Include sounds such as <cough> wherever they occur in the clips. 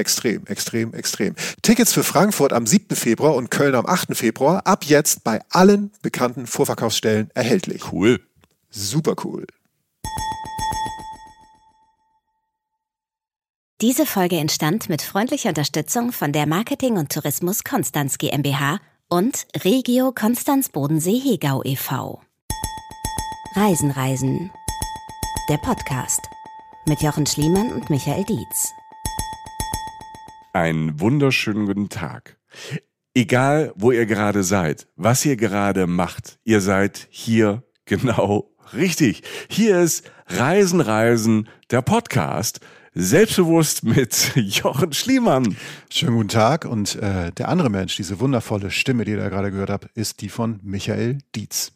Extrem, extrem, extrem. Tickets für Frankfurt am 7. Februar und Köln am 8. Februar ab jetzt bei allen bekannten Vorverkaufsstellen erhältlich. Cool. Super cool. Diese Folge entstand mit freundlicher Unterstützung von der Marketing und Tourismus Konstanz GmbH und Regio Konstanz Bodensee Hegau e.V. Reisen Reisen. Der Podcast mit Jochen Schliemann und Michael Dietz. Einen wunderschönen guten Tag. Egal, wo ihr gerade seid, was ihr gerade macht, ihr seid hier <laughs> genau richtig. Hier ist Reisen, Reisen, der Podcast. Selbstbewusst mit <laughs> Jochen Schliemann. Schönen guten Tag. Und äh, der andere Mensch, diese wundervolle Stimme, die ihr da gerade gehört habt, ist die von Michael Dietz.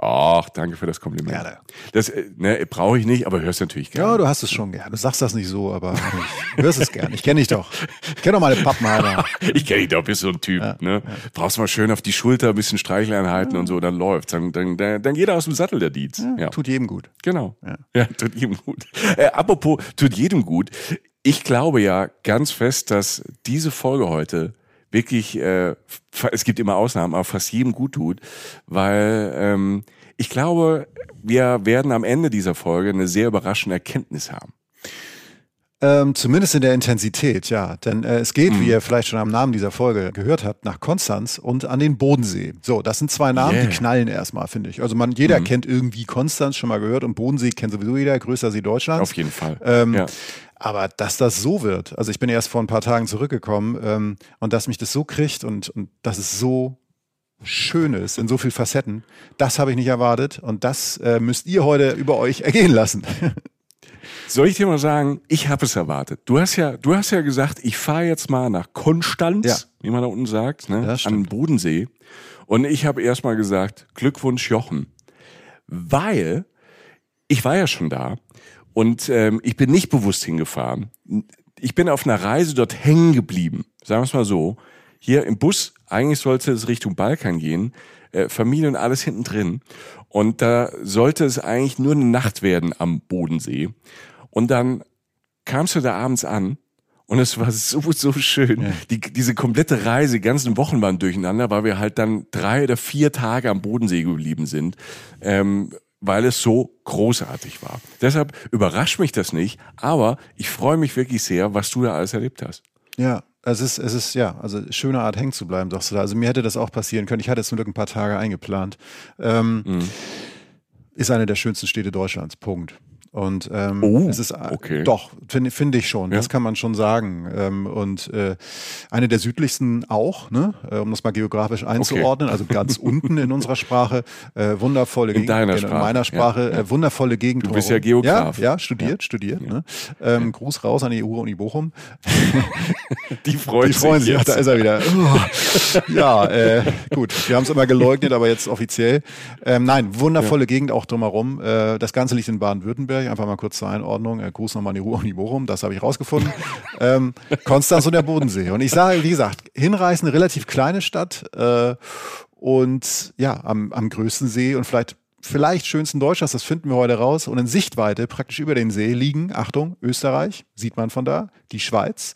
Ach, danke für das Kompliment. Gerne. Das äh, ne, brauche ich nicht, aber hörst natürlich gerne. Ja, du hast es schon gerne. Du sagst das nicht so, aber ich hörst es gerne. Ich kenne dich doch. Ich kenne doch meine Pappenheimer. <laughs> ich kenne dich doch, bist so ein Typ. Ja, ne? Ja. Brauchst mal schön auf die Schulter ein bisschen Streicheleinheiten ja. und so, dann läuft. Dann, dann, dann, dann geht er aus dem Sattel, der Dietz. Tut jedem gut. Genau. Ja, tut jedem gut. Äh, apropos, tut jedem gut. Ich glaube ja ganz fest, dass diese Folge heute wirklich, äh, es gibt immer Ausnahmen, aber fast jedem gut tut, weil ähm, ich glaube, wir werden am Ende dieser Folge eine sehr überraschende Erkenntnis haben. Ähm, zumindest in der Intensität, ja. Denn äh, es geht, mhm. wie ihr vielleicht schon am Namen dieser Folge gehört habt, nach Konstanz und an den Bodensee. So, das sind zwei Namen, yeah. die knallen erstmal, finde ich. Also man, jeder mhm. kennt irgendwie Konstanz schon mal gehört und Bodensee kennt sowieso jeder, größter See Deutschlands. Auf jeden Fall. Ähm, ja. Aber dass das so wird, also ich bin erst vor ein paar Tagen zurückgekommen ähm, und dass mich das so kriegt und, und dass es so schön ist in so vielen Facetten, das habe ich nicht erwartet und das äh, müsst ihr heute über euch ergehen lassen. <laughs> Soll ich dir mal sagen, ich habe es erwartet. Du hast ja, du hast ja gesagt, ich fahre jetzt mal nach Konstanz, ja. wie man da unten sagt, ne, an den Bodensee. Und ich habe erst mal gesagt, Glückwunsch Jochen, weil ich war ja schon da und ähm, ich bin nicht bewusst hingefahren. Ich bin auf einer Reise dort hängen geblieben, sagen wir es mal so. Hier im Bus, eigentlich sollte es Richtung Balkan gehen, äh, Familie und alles hinten drin. Und da sollte es eigentlich nur eine Nacht werden am Bodensee. Und dann kamst du da abends an und es war <laughs> so, so schön. Ja. Die, diese komplette Reise, ganzen Wochen waren durcheinander, weil wir halt dann drei oder vier Tage am Bodensee geblieben sind, ähm, weil es so großartig war. Deshalb überrascht mich das nicht, aber ich freue mich wirklich sehr, was du da alles erlebt hast. Ja, es ist, es ist, ja, also schöne Art hängen zu bleiben, sagst du da. Also mir hätte das auch passieren können. Ich hatte jetzt nur ein paar Tage eingeplant. Ähm, mhm. Ist eine der schönsten Städte Deutschlands. Punkt. Und ähm, oh, es ist äh, okay. doch, finde find ich schon, ja. das kann man schon sagen. Ähm, und äh, eine der südlichsten auch, ne? Äh, um das mal geografisch einzuordnen, okay. also ganz <laughs> unten in unserer Sprache, äh, wundervolle Gegend. In deiner Sprache. In meiner Sprache, ja, äh, wundervolle Gegend. Du bist ja Geograf. Ja, ja studiert, studiert. Ne? Ähm, Gruß raus an die EU-Uni Bochum. <laughs> die freuen, die freuen sich. Ach, da ist er wieder. ja, äh, gut, wir haben es immer geleugnet, aber jetzt offiziell. Ähm, nein, wundervolle Gegend auch drumherum. Äh, das Ganze liegt in Baden-Württemberg. Nürnberg, einfach mal kurz zur Einordnung. Äh, Gruß nochmal an die Ruhr und die Bochum, das habe ich rausgefunden. <laughs> ähm, Konstanz und der Bodensee. Und ich sage, wie gesagt, hinreißen, relativ kleine Stadt äh, und ja, am, am größten See und vielleicht vielleicht schönsten Deutschlands, das finden wir heute raus. Und in Sichtweite, praktisch über den See, liegen, Achtung, Österreich, sieht man von da, die Schweiz.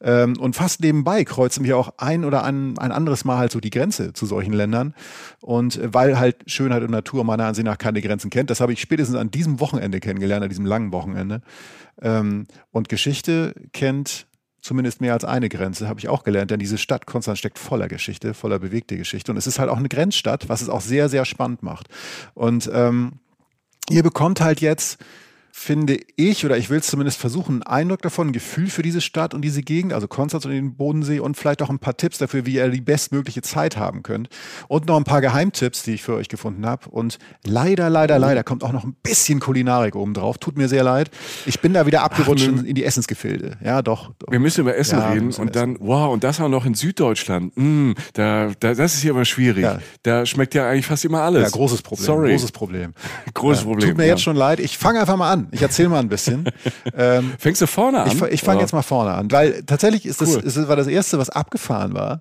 Ähm, und fast nebenbei kreuzen wir auch ein oder ein, ein anderes Mal halt so die Grenze zu solchen Ländern. Und äh, weil halt Schönheit und Natur meiner Ansicht nach keine Grenzen kennt, das habe ich spätestens an diesem Wochenende kennengelernt, an diesem langen Wochenende. Ähm, und Geschichte kennt zumindest mehr als eine Grenze, habe ich auch gelernt, denn diese Stadt Konstanz steckt voller Geschichte, voller bewegte Geschichte. Und es ist halt auch eine Grenzstadt, was es auch sehr, sehr spannend macht. Und ähm, ihr bekommt halt jetzt finde ich, oder ich will es zumindest versuchen, einen Eindruck davon, ein Gefühl für diese Stadt und diese Gegend, also Konstanz und den Bodensee und vielleicht auch ein paar Tipps dafür, wie ihr die bestmögliche Zeit haben könnt. Und noch ein paar Geheimtipps, die ich für euch gefunden habe. Und leider, leider, leider kommt auch noch ein bisschen Kulinarik oben drauf. Tut mir sehr leid. Ich bin da wieder abgerutscht Ach, in die Essensgefilde. Ja, doch, doch. Wir müssen über Essen ja, reden und essen. dann, wow, und das auch noch in Süddeutschland. Mm, da, da, das ist hier aber schwierig. Ja. Da schmeckt ja eigentlich fast immer alles. Ja, großes Problem. Sorry. Großes Problem. <laughs> großes Problem. Tut mir jetzt schon leid. Ich fange einfach mal an. Ich erzähle mal ein bisschen. <laughs> Ähm, Fängst du vorne an? Ich, ich fange jetzt mal vorne an, weil tatsächlich ist cool. das, ist, war das erste, was abgefahren war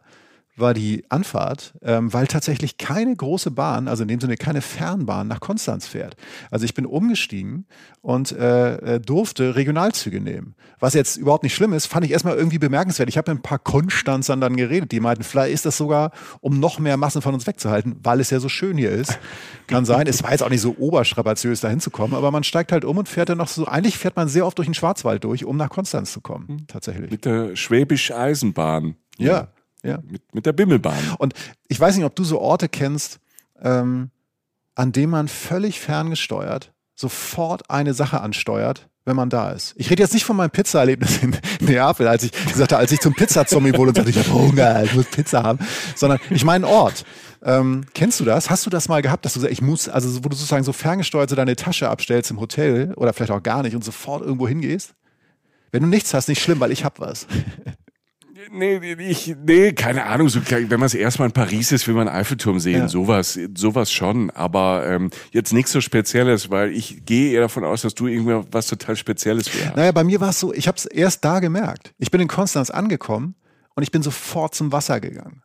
war die Anfahrt, ähm, weil tatsächlich keine große Bahn, also in dem Sinne keine Fernbahn nach Konstanz fährt. Also ich bin umgestiegen und äh, äh, durfte Regionalzüge nehmen. Was jetzt überhaupt nicht schlimm ist, fand ich erstmal irgendwie bemerkenswert. Ich habe mit ein paar Konstanzern dann geredet, die meinten, vielleicht ist das sogar, um noch mehr Massen von uns wegzuhalten, weil es ja so schön hier ist. Kann sein. Es war jetzt auch nicht so oberstrapaziös, da hinzukommen, aber man steigt halt um und fährt dann noch so, eigentlich fährt man sehr oft durch den Schwarzwald durch, um nach Konstanz zu kommen, hm. tatsächlich. Mit der Schwäbisch-Eisenbahn. ja. ja. Ja. Mit, mit der Bimmelbahn. Und ich weiß nicht, ob du so Orte kennst, ähm, an denen man völlig ferngesteuert sofort eine Sache ansteuert, wenn man da ist. Ich rede jetzt nicht von meinem Pizza-Erlebnis in <laughs> Neapel, als ich gesagt habe, als ich zum Pizza-Zombie wurde und sagte, ich habe Hunger, ich muss Pizza haben, sondern ich meine Ort. Ähm, kennst du das? Hast du das mal gehabt, dass du sagst, ich muss, also wo du sozusagen so ferngesteuert so deine Tasche abstellst im Hotel oder vielleicht auch gar nicht und sofort irgendwo hingehst? Wenn du nichts hast, nicht schlimm, weil ich hab was. Nee, ich, nee, keine Ahnung. So, wenn man es erstmal in Paris ist, will man Eiffelturm sehen. Ja. Sowas, sowas schon. Aber ähm, jetzt nichts so Spezielles, weil ich gehe eher davon aus, dass du irgendwie was total Spezielles wärst. Naja, bei mir war es so, ich habe es erst da gemerkt. Ich bin in Konstanz angekommen und ich bin sofort zum Wasser gegangen.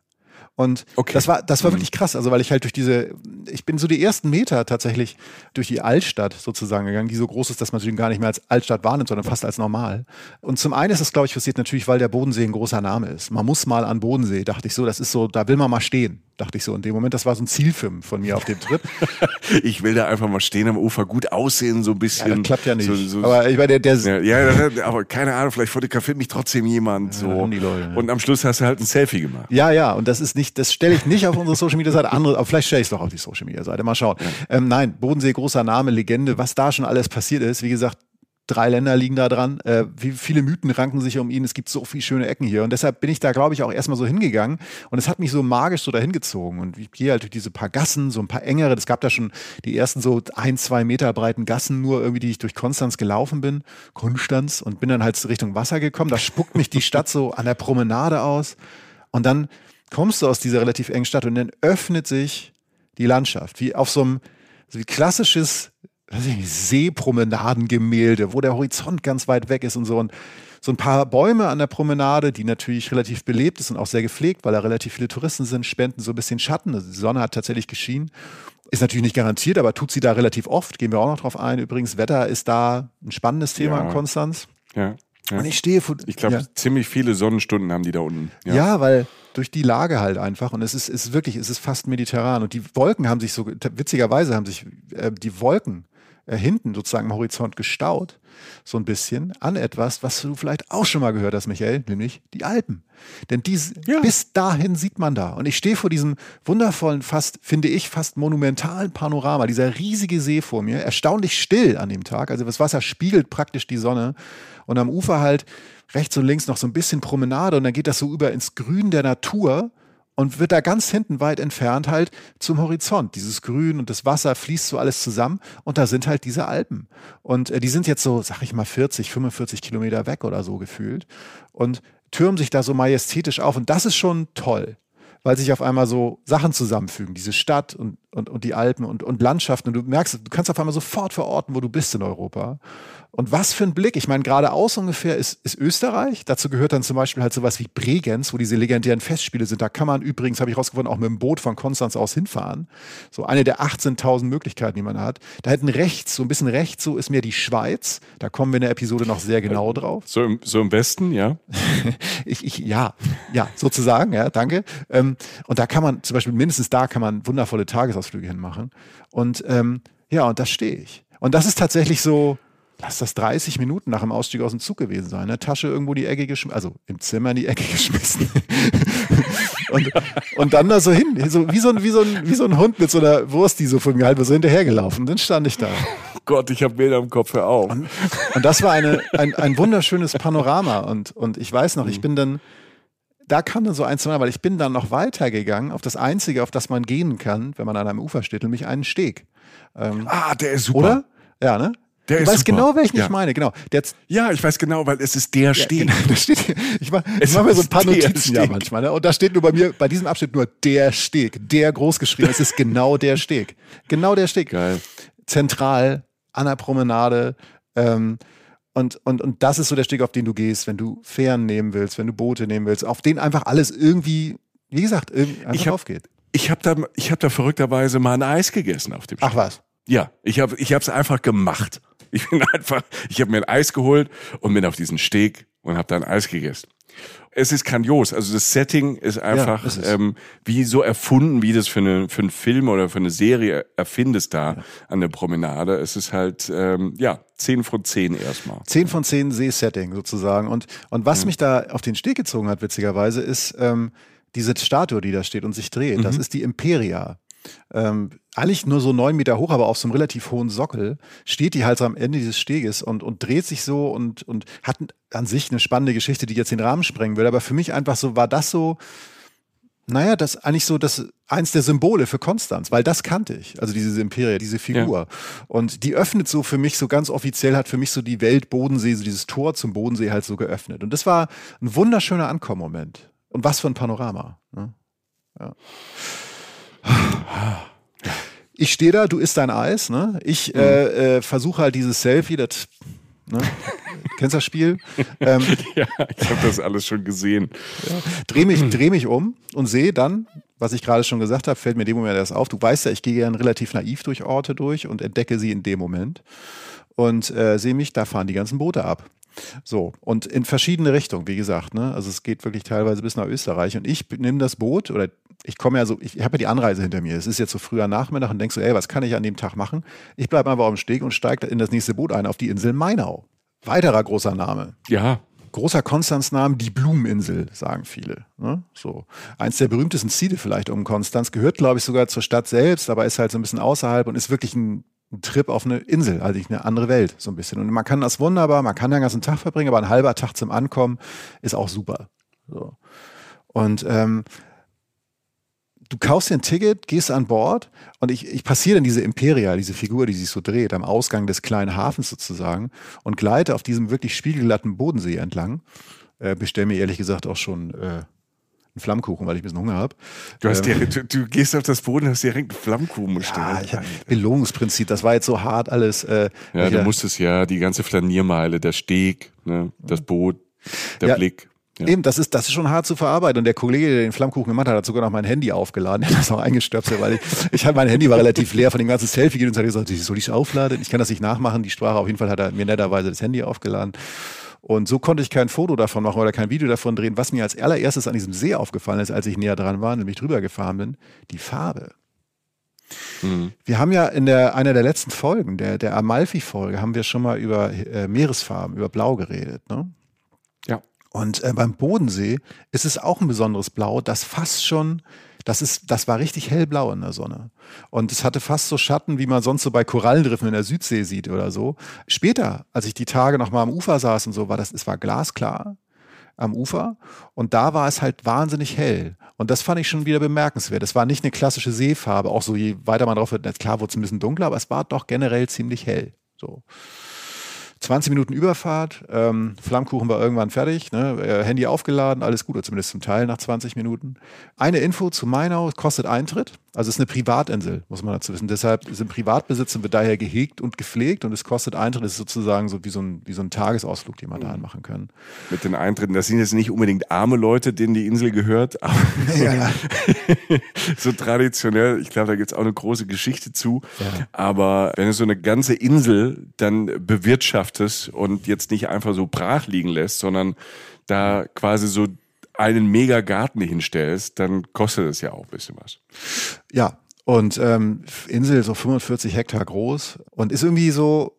Und okay. das war, das war mhm. wirklich krass. Also, weil ich halt durch diese, ich bin so die ersten Meter tatsächlich durch die Altstadt sozusagen gegangen, die so groß ist, dass man sie gar nicht mehr als Altstadt wahrnimmt, sondern fast als normal. Und zum einen ist das, glaube ich, passiert natürlich, weil der Bodensee ein großer Name ist. Man muss mal an Bodensee, dachte ich so, das ist so, da will man mal stehen dachte ich so in dem Moment. Das war so ein Zielfilm von mir auf dem Trip. <laughs> ich will da einfach mal stehen am Ufer, gut aussehen, so ein bisschen. Ja, das klappt ja nicht. So, so, aber ich meine, der, der ja, ja, aber keine Ahnung, vielleicht fotografiert mich trotzdem jemand so. Leute, und am Schluss hast du halt ein Selfie gemacht. Ja, ja, und das ist nicht, das stelle ich nicht auf unsere Social Media Seite, andere, aber vielleicht stelle ich es doch auf die Social Media Seite. Mal schauen. Ähm, nein, Bodensee, großer Name, Legende, was da schon alles passiert ist. Wie gesagt, drei Länder liegen da dran. Äh, wie viele Mythen ranken sich um ihn. Es gibt so viele schöne Ecken hier. Und deshalb bin ich da, glaube ich, auch erstmal so hingegangen. Und es hat mich so magisch so dahin gezogen. Und ich gehe halt durch diese paar Gassen, so ein paar engere. Es gab da schon die ersten so ein, zwei Meter breiten Gassen, nur irgendwie, die ich durch Konstanz gelaufen bin. Konstanz. Und bin dann halt Richtung Wasser gekommen. Da spuckt mich die Stadt so an der Promenade aus. Und dann kommst du aus dieser relativ engen Stadt und dann öffnet sich die Landschaft. Wie auf so einem so wie klassisches Seepromenadengemälde, wo der Horizont ganz weit weg ist und so. Und so ein paar Bäume an der Promenade, die natürlich relativ belebt ist und auch sehr gepflegt, weil da relativ viele Touristen sind, spenden so ein bisschen Schatten. Also die Sonne hat tatsächlich geschienen. Ist natürlich nicht garantiert, aber tut sie da relativ oft. Gehen wir auch noch drauf ein. Übrigens, Wetter ist da ein spannendes Thema ja. in Konstanz. Ja. Ja. Und ich stehe vor. Ich glaube, ja. ziemlich viele Sonnenstunden haben die da unten. Ja, ja weil durch die Lage halt einfach. Und es ist, ist wirklich, es ist fast mediterran. Und die Wolken haben sich so, witzigerweise haben sich äh, die Wolken äh, hinten sozusagen am Horizont gestaut, so ein bisschen, an etwas, was du vielleicht auch schon mal gehört hast, Michael, nämlich die Alpen. Denn dies, ja. bis dahin sieht man da. Und ich stehe vor diesem wundervollen, fast, finde ich, fast monumentalen Panorama, dieser riesige See vor mir, erstaunlich still an dem Tag. Also das Wasser spiegelt praktisch die Sonne. Und am Ufer halt rechts und links noch so ein bisschen Promenade und dann geht das so über ins Grün der Natur und wird da ganz hinten weit entfernt halt zum Horizont. Dieses Grün und das Wasser fließt so alles zusammen und da sind halt diese Alpen. Und äh, die sind jetzt so, sag ich mal, 40, 45 Kilometer weg oder so gefühlt und türmen sich da so majestätisch auf und das ist schon toll weil sich auf einmal so Sachen zusammenfügen, diese Stadt und, und, und die Alpen und, und Landschaften. Und du merkst, du kannst auf einmal sofort verorten, wo du bist in Europa. Und was für ein Blick. Ich meine, geradeaus ungefähr ist, ist Österreich. Dazu gehört dann zum Beispiel halt sowas wie Bregenz, wo diese legendären Festspiele sind. Da kann man übrigens, habe ich rausgefunden, auch mit dem Boot von Konstanz aus hinfahren. So eine der 18.000 Möglichkeiten, die man hat. Da hinten rechts, so ein bisschen rechts, so ist mir die Schweiz. Da kommen wir in der Episode noch sehr genau drauf. So im, so im Westen, ja? <laughs> ich, ich, ja, ja, sozusagen, ja, danke. Ähm, und da kann man, zum Beispiel mindestens da kann man wundervolle Tagesausflüge hinmachen. Und ähm, ja, und da stehe ich. Und das ist tatsächlich so, lass das 30 Minuten nach dem Ausstieg aus dem Zug gewesen sein. Ne? Tasche irgendwo die Ecke geschmissen, also im Zimmer in die Ecke <laughs> geschmissen. und, und dann da so hin, so, wie, so ein, wie, so ein, wie so ein Hund mit so einer Wurst, die so von mir halb so hinterhergelaufen. Dann stand ich da. Gott, ich habe Bilder im Kopf, hör auf. Und, und das war eine, ein, ein wunderschönes Panorama. Und, und ich weiß noch, ich mhm. bin dann, da kam dann so eins zu weil ich bin dann noch weitergegangen auf das Einzige, auf das man gehen kann, wenn man an einem Ufer steht, nämlich einen Steg. Ähm, ah, der ist super. Oder? Ja, ne? Der du ist weißt super. genau, welchen ja. ich meine, genau. Der ja, ich weiß genau, weil es ist der Steg. Ja, genau, steht hier. Ich mache mach mir so ein paar Notizen ja manchmal. Ne? Und da steht nur bei mir, bei diesem Abschnitt nur der Steg, der großgeschrieben. es ist genau der Steg. Genau der Steg. Geil. Zentral, an der Promenade. Ähm, und, und, und das ist so der Steg, auf den du gehst, wenn du Fähren nehmen willst, wenn du Boote nehmen willst, auf den einfach alles irgendwie, wie gesagt, irgendwie einfach ich hab, aufgeht. Ich habe da, ich hab da verrückterweise mal ein Eis gegessen auf dem Steg. Ach was? Ja, ich habe ich es einfach gemacht. Ich bin einfach, ich habe mir ein Eis geholt und bin auf diesen Steg und habe da ein Eis gegessen. Es ist grandios. Also das Setting ist einfach ja, ähm, wie so erfunden, wie das für, eine, für einen Film oder für eine Serie erfindest da ja. an der Promenade. Es ist halt, ähm, ja, 10 von 10 erstmal. 10 von 10 Seesetting sozusagen. Und, und was mhm. mich da auf den Steg gezogen hat, witzigerweise, ist ähm, diese Statue, die da steht und sich dreht. Mhm. Das ist die Imperia ähm, eigentlich nur so neun Meter hoch, aber auf so einem relativ hohen Sockel, steht die halt so am Ende dieses Steges und, und dreht sich so und, und hat an sich eine spannende Geschichte, die jetzt den Rahmen sprengen würde. Aber für mich einfach so, war das so, naja, das eigentlich so das eins der Symbole für Konstanz, weil das kannte ich, also diese Imperie, diese Figur. Ja. Und die öffnet so für mich so ganz offiziell, hat für mich so die Welt Bodensee, so dieses Tor zum Bodensee halt so geöffnet. Und das war ein wunderschöner Ankommenmoment. Und was für ein Panorama. Ne? Ja. Ich stehe da, du isst dein Eis, ne? Ich mhm. äh, äh, versuche halt dieses Selfie, das, ne? <laughs> Kennst das Spiel? Ähm, <laughs> ja, ich habe das alles schon gesehen. Ja, dreh mich, dreh mich um und sehe dann, was ich gerade schon gesagt habe, fällt mir in dem Moment erst auf. Du weißt ja, ich gehe gern relativ naiv durch Orte durch und entdecke sie in dem Moment und äh, sehe mich, da fahren die ganzen Boote ab. So, und in verschiedene Richtungen, wie gesagt, ne? Also es geht wirklich teilweise bis nach Österreich. Und ich nehme das Boot oder ich komme ja so, ich habe ja die Anreise hinter mir. Es ist jetzt so früher Nachmittag und denkst so, ey, was kann ich an dem Tag machen? Ich bleibe einfach auf dem Steg und steige in das nächste Boot ein auf die Insel Mainau. Weiterer großer Name. Ja. Großer Konstanznamen, die Blumeninsel, sagen viele. Ne? So. Eins der berühmtesten Ziele vielleicht um Konstanz, gehört, glaube ich, sogar zur Stadt selbst, aber ist halt so ein bisschen außerhalb und ist wirklich ein ein Trip auf eine Insel, also eine andere Welt, so ein bisschen. Und man kann das wunderbar, man kann den ganzen Tag verbringen, aber ein halber Tag zum Ankommen ist auch super. So. Und ähm, du kaufst dir ein Ticket, gehst an Bord und ich, ich passiere dann diese Imperia, diese Figur, die sich so dreht, am Ausgang des kleinen Hafens sozusagen und gleite auf diesem wirklich spiegelglatten Bodensee entlang. Äh, bestell mir ehrlich gesagt auch schon äh, einen Flammkuchen, weil ich ein bisschen Hunger habe. Du, ähm, du, du, gehst auf das Boden und hast direkt einen Flammkuchen bestellt. Ja, Belohnungsprinzip, das war jetzt so hart alles. Äh, ja, du musstest ja die ganze Flaniermeile, der Steg, ne, das Boot, der ja, Blick. Ja. Eben, das ist, das ist schon hart zu verarbeiten. Und der Kollege, der den Flammkuchen gemacht hat, hat sogar noch mein Handy aufgeladen. <laughs> Er hat das auch eingestöpselt, weil ich, ich hatte mein Handy war relativ leer von dem ganzen Selfie und hat gesagt, soll ich aufladen? Ich kann das nicht nachmachen. Die Sprache auf jeden Fall hat er mir netterweise das Handy aufgeladen. Und so konnte ich kein Foto davon machen oder kein Video davon drehen. Was mir als allererstes an diesem See aufgefallen ist, als ich näher dran war, nämlich drüber gefahren bin, die Farbe. Mhm. Wir haben ja in der, einer der letzten Folgen, der, der Amalfi-Folge, haben wir schon mal über äh, Meeresfarben, über Blau geredet. Ne? Und äh, beim Bodensee ist es auch ein besonderes Blau, das fast schon das ist, das war richtig hellblau in der Sonne. Und es hatte fast so Schatten, wie man sonst so bei Korallendriffen in der Südsee sieht oder so. Später, als ich die Tage noch mal am Ufer saß und so, war das, es war glasklar am Ufer und da war es halt wahnsinnig hell. Und das fand ich schon wieder bemerkenswert. Es war nicht eine klassische Seefarbe, auch so je weiter man drauf wird, klar wurde es ein bisschen dunkler, aber es war doch generell ziemlich hell. So. 20 Minuten Überfahrt, ähm, Flammkuchen war irgendwann fertig, ne? Äh, Handy aufgeladen, alles gut, oder zumindest zum Teil nach 20 Minuten. Eine Info zu Mainau, kostet Eintritt. Also es ist eine Privatinsel, muss man dazu wissen. Deshalb ist im Privatbesitz und wird daher gehegt und gepflegt und es kostet Eintritt. Das ist sozusagen so wie so ein, wie so ein Tagesausflug, den man mhm. da machen kann. Mit den Eintritten, das sind jetzt nicht unbedingt arme Leute, denen die Insel gehört, <laughs> aber ja. <laughs> so traditionell, ich glaube, da gibt es auch eine große Geschichte zu. Ja. Aber wenn du so eine ganze Insel dann bewirtschaftest und jetzt nicht einfach so brach liegen lässt, sondern da quasi so einen Megagarten hinstellst, dann kostet es ja auch ein bisschen was. Ja, und ähm, Insel so 45 Hektar groß und ist irgendwie so,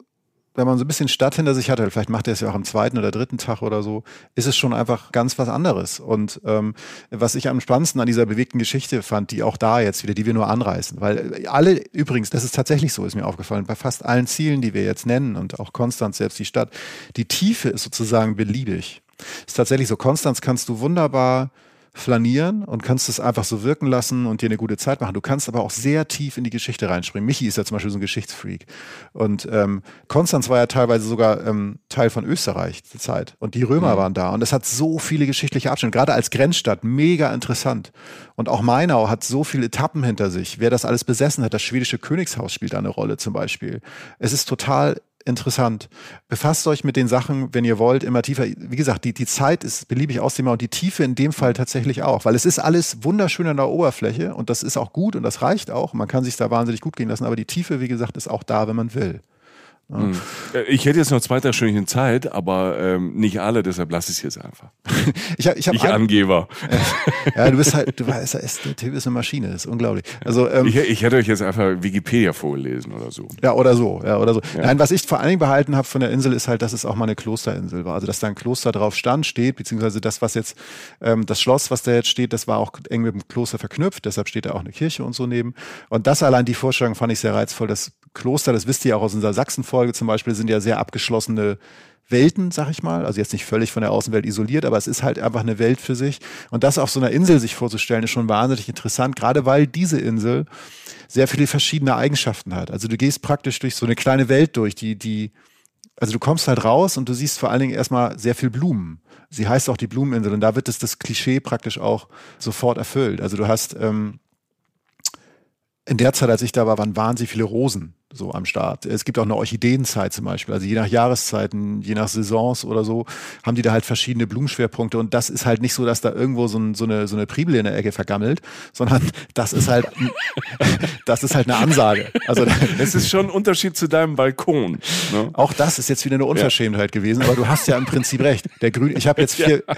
wenn man so ein bisschen Stadt hinter sich hat, vielleicht macht er es ja auch am zweiten oder dritten Tag oder so, ist es schon einfach ganz was anderes. Und ähm, was ich am spannendsten an dieser bewegten Geschichte fand, die auch da jetzt wieder, die wir nur anreißen, weil alle, übrigens, das ist tatsächlich so, ist mir aufgefallen, bei fast allen Zielen, die wir jetzt nennen und auch Konstanz, selbst die Stadt, die Tiefe ist sozusagen beliebig. Ist tatsächlich so, Konstanz kannst du wunderbar flanieren und kannst es einfach so wirken lassen und dir eine gute Zeit machen. Du kannst aber auch sehr tief in die Geschichte reinspringen. Michi ist ja zum Beispiel so ein Geschichtsfreak. Und ähm, Konstanz war ja teilweise sogar ähm, Teil von Österreich zur Zeit. Und die Römer mhm. waren da. Und es hat so viele geschichtliche Abschnitte, gerade als Grenzstadt, mega interessant. Und auch Mainau hat so viele Etappen hinter sich. Wer das alles besessen hat, das schwedische Königshaus spielt da eine Rolle zum Beispiel. Es ist total interessant. Befasst euch mit den Sachen, wenn ihr wollt, immer tiefer. Wie gesagt, die, die Zeit ist beliebig ausdehnbar und die Tiefe in dem Fall tatsächlich auch, weil es ist alles wunderschön an der Oberfläche und das ist auch gut und das reicht auch. Man kann sich da wahnsinnig gut gehen lassen, aber die Tiefe, wie gesagt, ist auch da, wenn man will. Mhm. Ich hätte jetzt noch zwei, drei Stündchen Zeit, aber ähm, nicht alle, deshalb lasse ich es jetzt einfach. <laughs> ich hab, ich, hab ich ein, Angeber. <laughs> ja, du bist halt, du weißt, der Typ ist eine Maschine, das ist unglaublich. Also, ähm, ich, ich hätte euch jetzt einfach Wikipedia vorgelesen oder so. Ja, oder so, ja, oder so. Ja. Nein, was ich vor allen Dingen behalten habe von der Insel ist halt, dass es auch mal eine Klosterinsel war. Also, dass da ein Kloster drauf stand, steht, beziehungsweise das, was jetzt, ähm, das Schloss, was da jetzt steht, das war auch eng mit dem Kloster verknüpft, deshalb steht da auch eine Kirche und so neben. Und das allein, die Vorstellung fand ich sehr reizvoll, dass Kloster, das wisst ihr auch aus unserer Sachsen-Folge zum Beispiel, sind ja sehr abgeschlossene Welten, sag ich mal. Also jetzt nicht völlig von der Außenwelt isoliert, aber es ist halt einfach eine Welt für sich. Und das auf so einer Insel sich vorzustellen, ist schon wahnsinnig interessant, gerade weil diese Insel sehr viele verschiedene Eigenschaften hat. Also du gehst praktisch durch so eine kleine Welt durch, die, die, also du kommst halt raus und du siehst vor allen Dingen erstmal sehr viel Blumen. Sie heißt auch die Blumeninsel und da wird es das Klischee praktisch auch sofort erfüllt. Also du hast ähm, in der Zeit, als ich da war, waren wahnsinnig viele Rosen so am Start. Es gibt auch eine Orchideenzeit zum Beispiel. Also je nach Jahreszeiten, je nach Saisons oder so, haben die da halt verschiedene Blumenschwerpunkte. Und das ist halt nicht so, dass da irgendwo so, ein, so eine, so eine Priebel in der Ecke vergammelt, sondern <laughs> das ist halt, <laughs> das ist halt eine Ansage. Also <laughs> es ist schon ein Unterschied zu deinem Balkon. Ne? Auch das ist jetzt wieder eine Unverschämtheit ja. gewesen, aber du hast ja im Prinzip recht. Der Grün, ich habe jetzt vier, ja.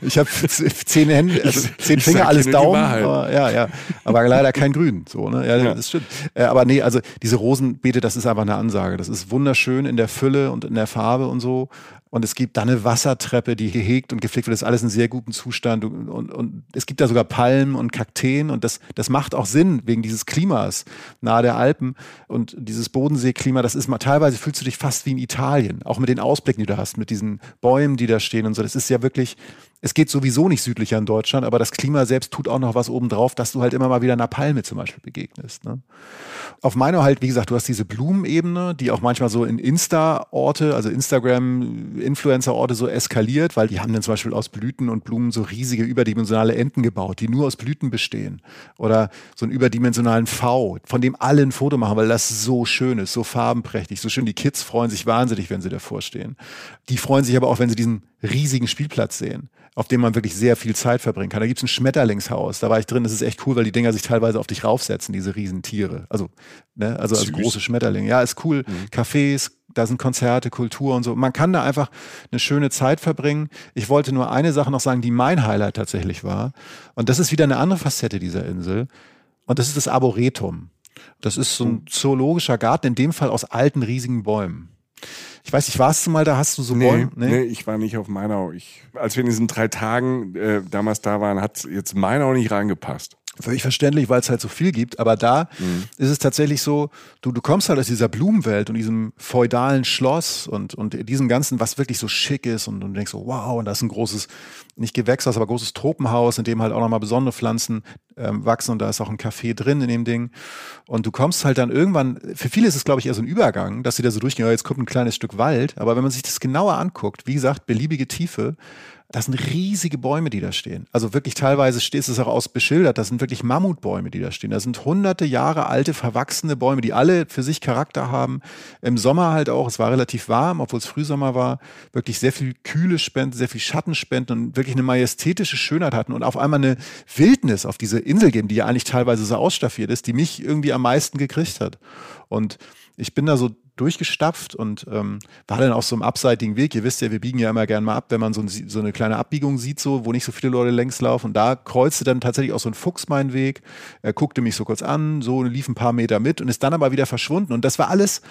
ich habe zehn Hände, also zehn Finger, alles Daumen, aber, ja, ja, aber leider kein Grün. So, ne? ja, ja. das stimmt. Äh, aber nee, also diese Rosen Rosenbeete, das ist einfach eine Ansage. Das ist wunderschön in der Fülle und in der Farbe und so. Und es gibt da eine Wassertreppe, die gehegt und gepflegt wird. Das ist alles in sehr gutem Zustand. Und, und, und es gibt da sogar Palmen und Kakteen. Und das, das macht auch Sinn wegen dieses Klimas nahe der Alpen. Und dieses Bodenseeklima, das ist mal, teilweise fühlst du dich fast wie in Italien. Auch mit den Ausblicken, die du hast, mit diesen Bäumen, die da stehen und so. Das ist ja wirklich, es geht sowieso nicht südlicher in Deutschland, aber das Klima selbst tut auch noch was obendrauf, dass du halt immer mal wieder einer Palme zum Beispiel begegnest. Ne? Auf meiner halt, wie gesagt, du hast diese Blumenebene, die auch manchmal so in Insta-Orte, also Instagram-Influencer-Orte so eskaliert, weil die haben dann zum Beispiel aus Blüten und Blumen so riesige überdimensionale Enten gebaut, die nur aus Blüten bestehen. Oder so einen überdimensionalen V, von dem alle ein Foto machen, weil das so schön ist, so farbenprächtig, so schön. Die Kids freuen sich wahnsinnig, wenn sie davor stehen. Die freuen sich aber auch, wenn sie diesen riesigen Spielplatz sehen auf dem man wirklich sehr viel Zeit verbringen kann. Da gibt's ein Schmetterlingshaus, da war ich drin, das ist echt cool, weil die Dinger sich teilweise auf dich raufsetzen, diese Riesentiere. Also, ne, also als große Schmetterlinge. Ja, ist cool. Mhm. Cafés, da sind Konzerte, Kultur und so. Man kann da einfach eine schöne Zeit verbringen. Ich wollte nur eine Sache noch sagen, die mein Highlight tatsächlich war. Und das ist wieder eine andere Facette dieser Insel. Und das ist das Arboretum. Das ist so ein zoologischer Garten, in dem Fall aus alten, riesigen Bäumen. Ich weiß nicht, warst du mal da? Hast du so nee, Bäume? Nee? nee, ich war nicht auf Mainau. Ich, als wir in diesen drei Tagen äh, damals da waren, hat jetzt Mainau nicht reingepasst. Völlig verständlich, weil es halt so viel gibt. Aber da mhm. ist es tatsächlich so, du, du kommst halt aus dieser Blumenwelt und diesem feudalen Schloss und, und diesem Ganzen, was wirklich so schick ist und, und du denkst so, wow, und da ist ein großes, nicht Gewächshaus, aber großes Tropenhaus, in dem halt auch nochmal besondere Pflanzen ähm, wachsen und da ist auch ein Café drin in dem Ding. Und du kommst halt dann irgendwann, für viele ist es, glaube ich, eher so ein Übergang, dass sie da so durchgehen, ja, jetzt kommt ein kleines Stück Wald. Aber wenn man sich das genauer anguckt, wie gesagt, beliebige Tiefe, das sind riesige Bäume, die da stehen. Also wirklich teilweise steht es auch aus beschildert. Das sind wirklich Mammutbäume, die da stehen. Das sind hunderte Jahre alte, verwachsene Bäume, die alle für sich Charakter haben. Im Sommer halt auch. Es war relativ warm, obwohl es Frühsommer war. Wirklich sehr viel Kühle spenden, sehr viel Schatten spenden und wirklich eine majestätische Schönheit hatten und auf einmal eine Wildnis auf diese Insel geben, die ja eigentlich teilweise so ausstaffiert ist, die mich irgendwie am meisten gekriegt hat. Und ich bin da so durchgestapft und ähm, war dann auf so einem abseitigen Weg. Ihr wisst ja, wir biegen ja immer gern mal ab, wenn man so, ein, so eine kleine Abbiegung sieht, so, wo nicht so viele Leute längs laufen. Und da kreuzte dann tatsächlich auch so ein Fuchs meinen Weg. Er guckte mich so kurz an, so lief ein paar Meter mit und ist dann aber wieder verschwunden. Und das war alles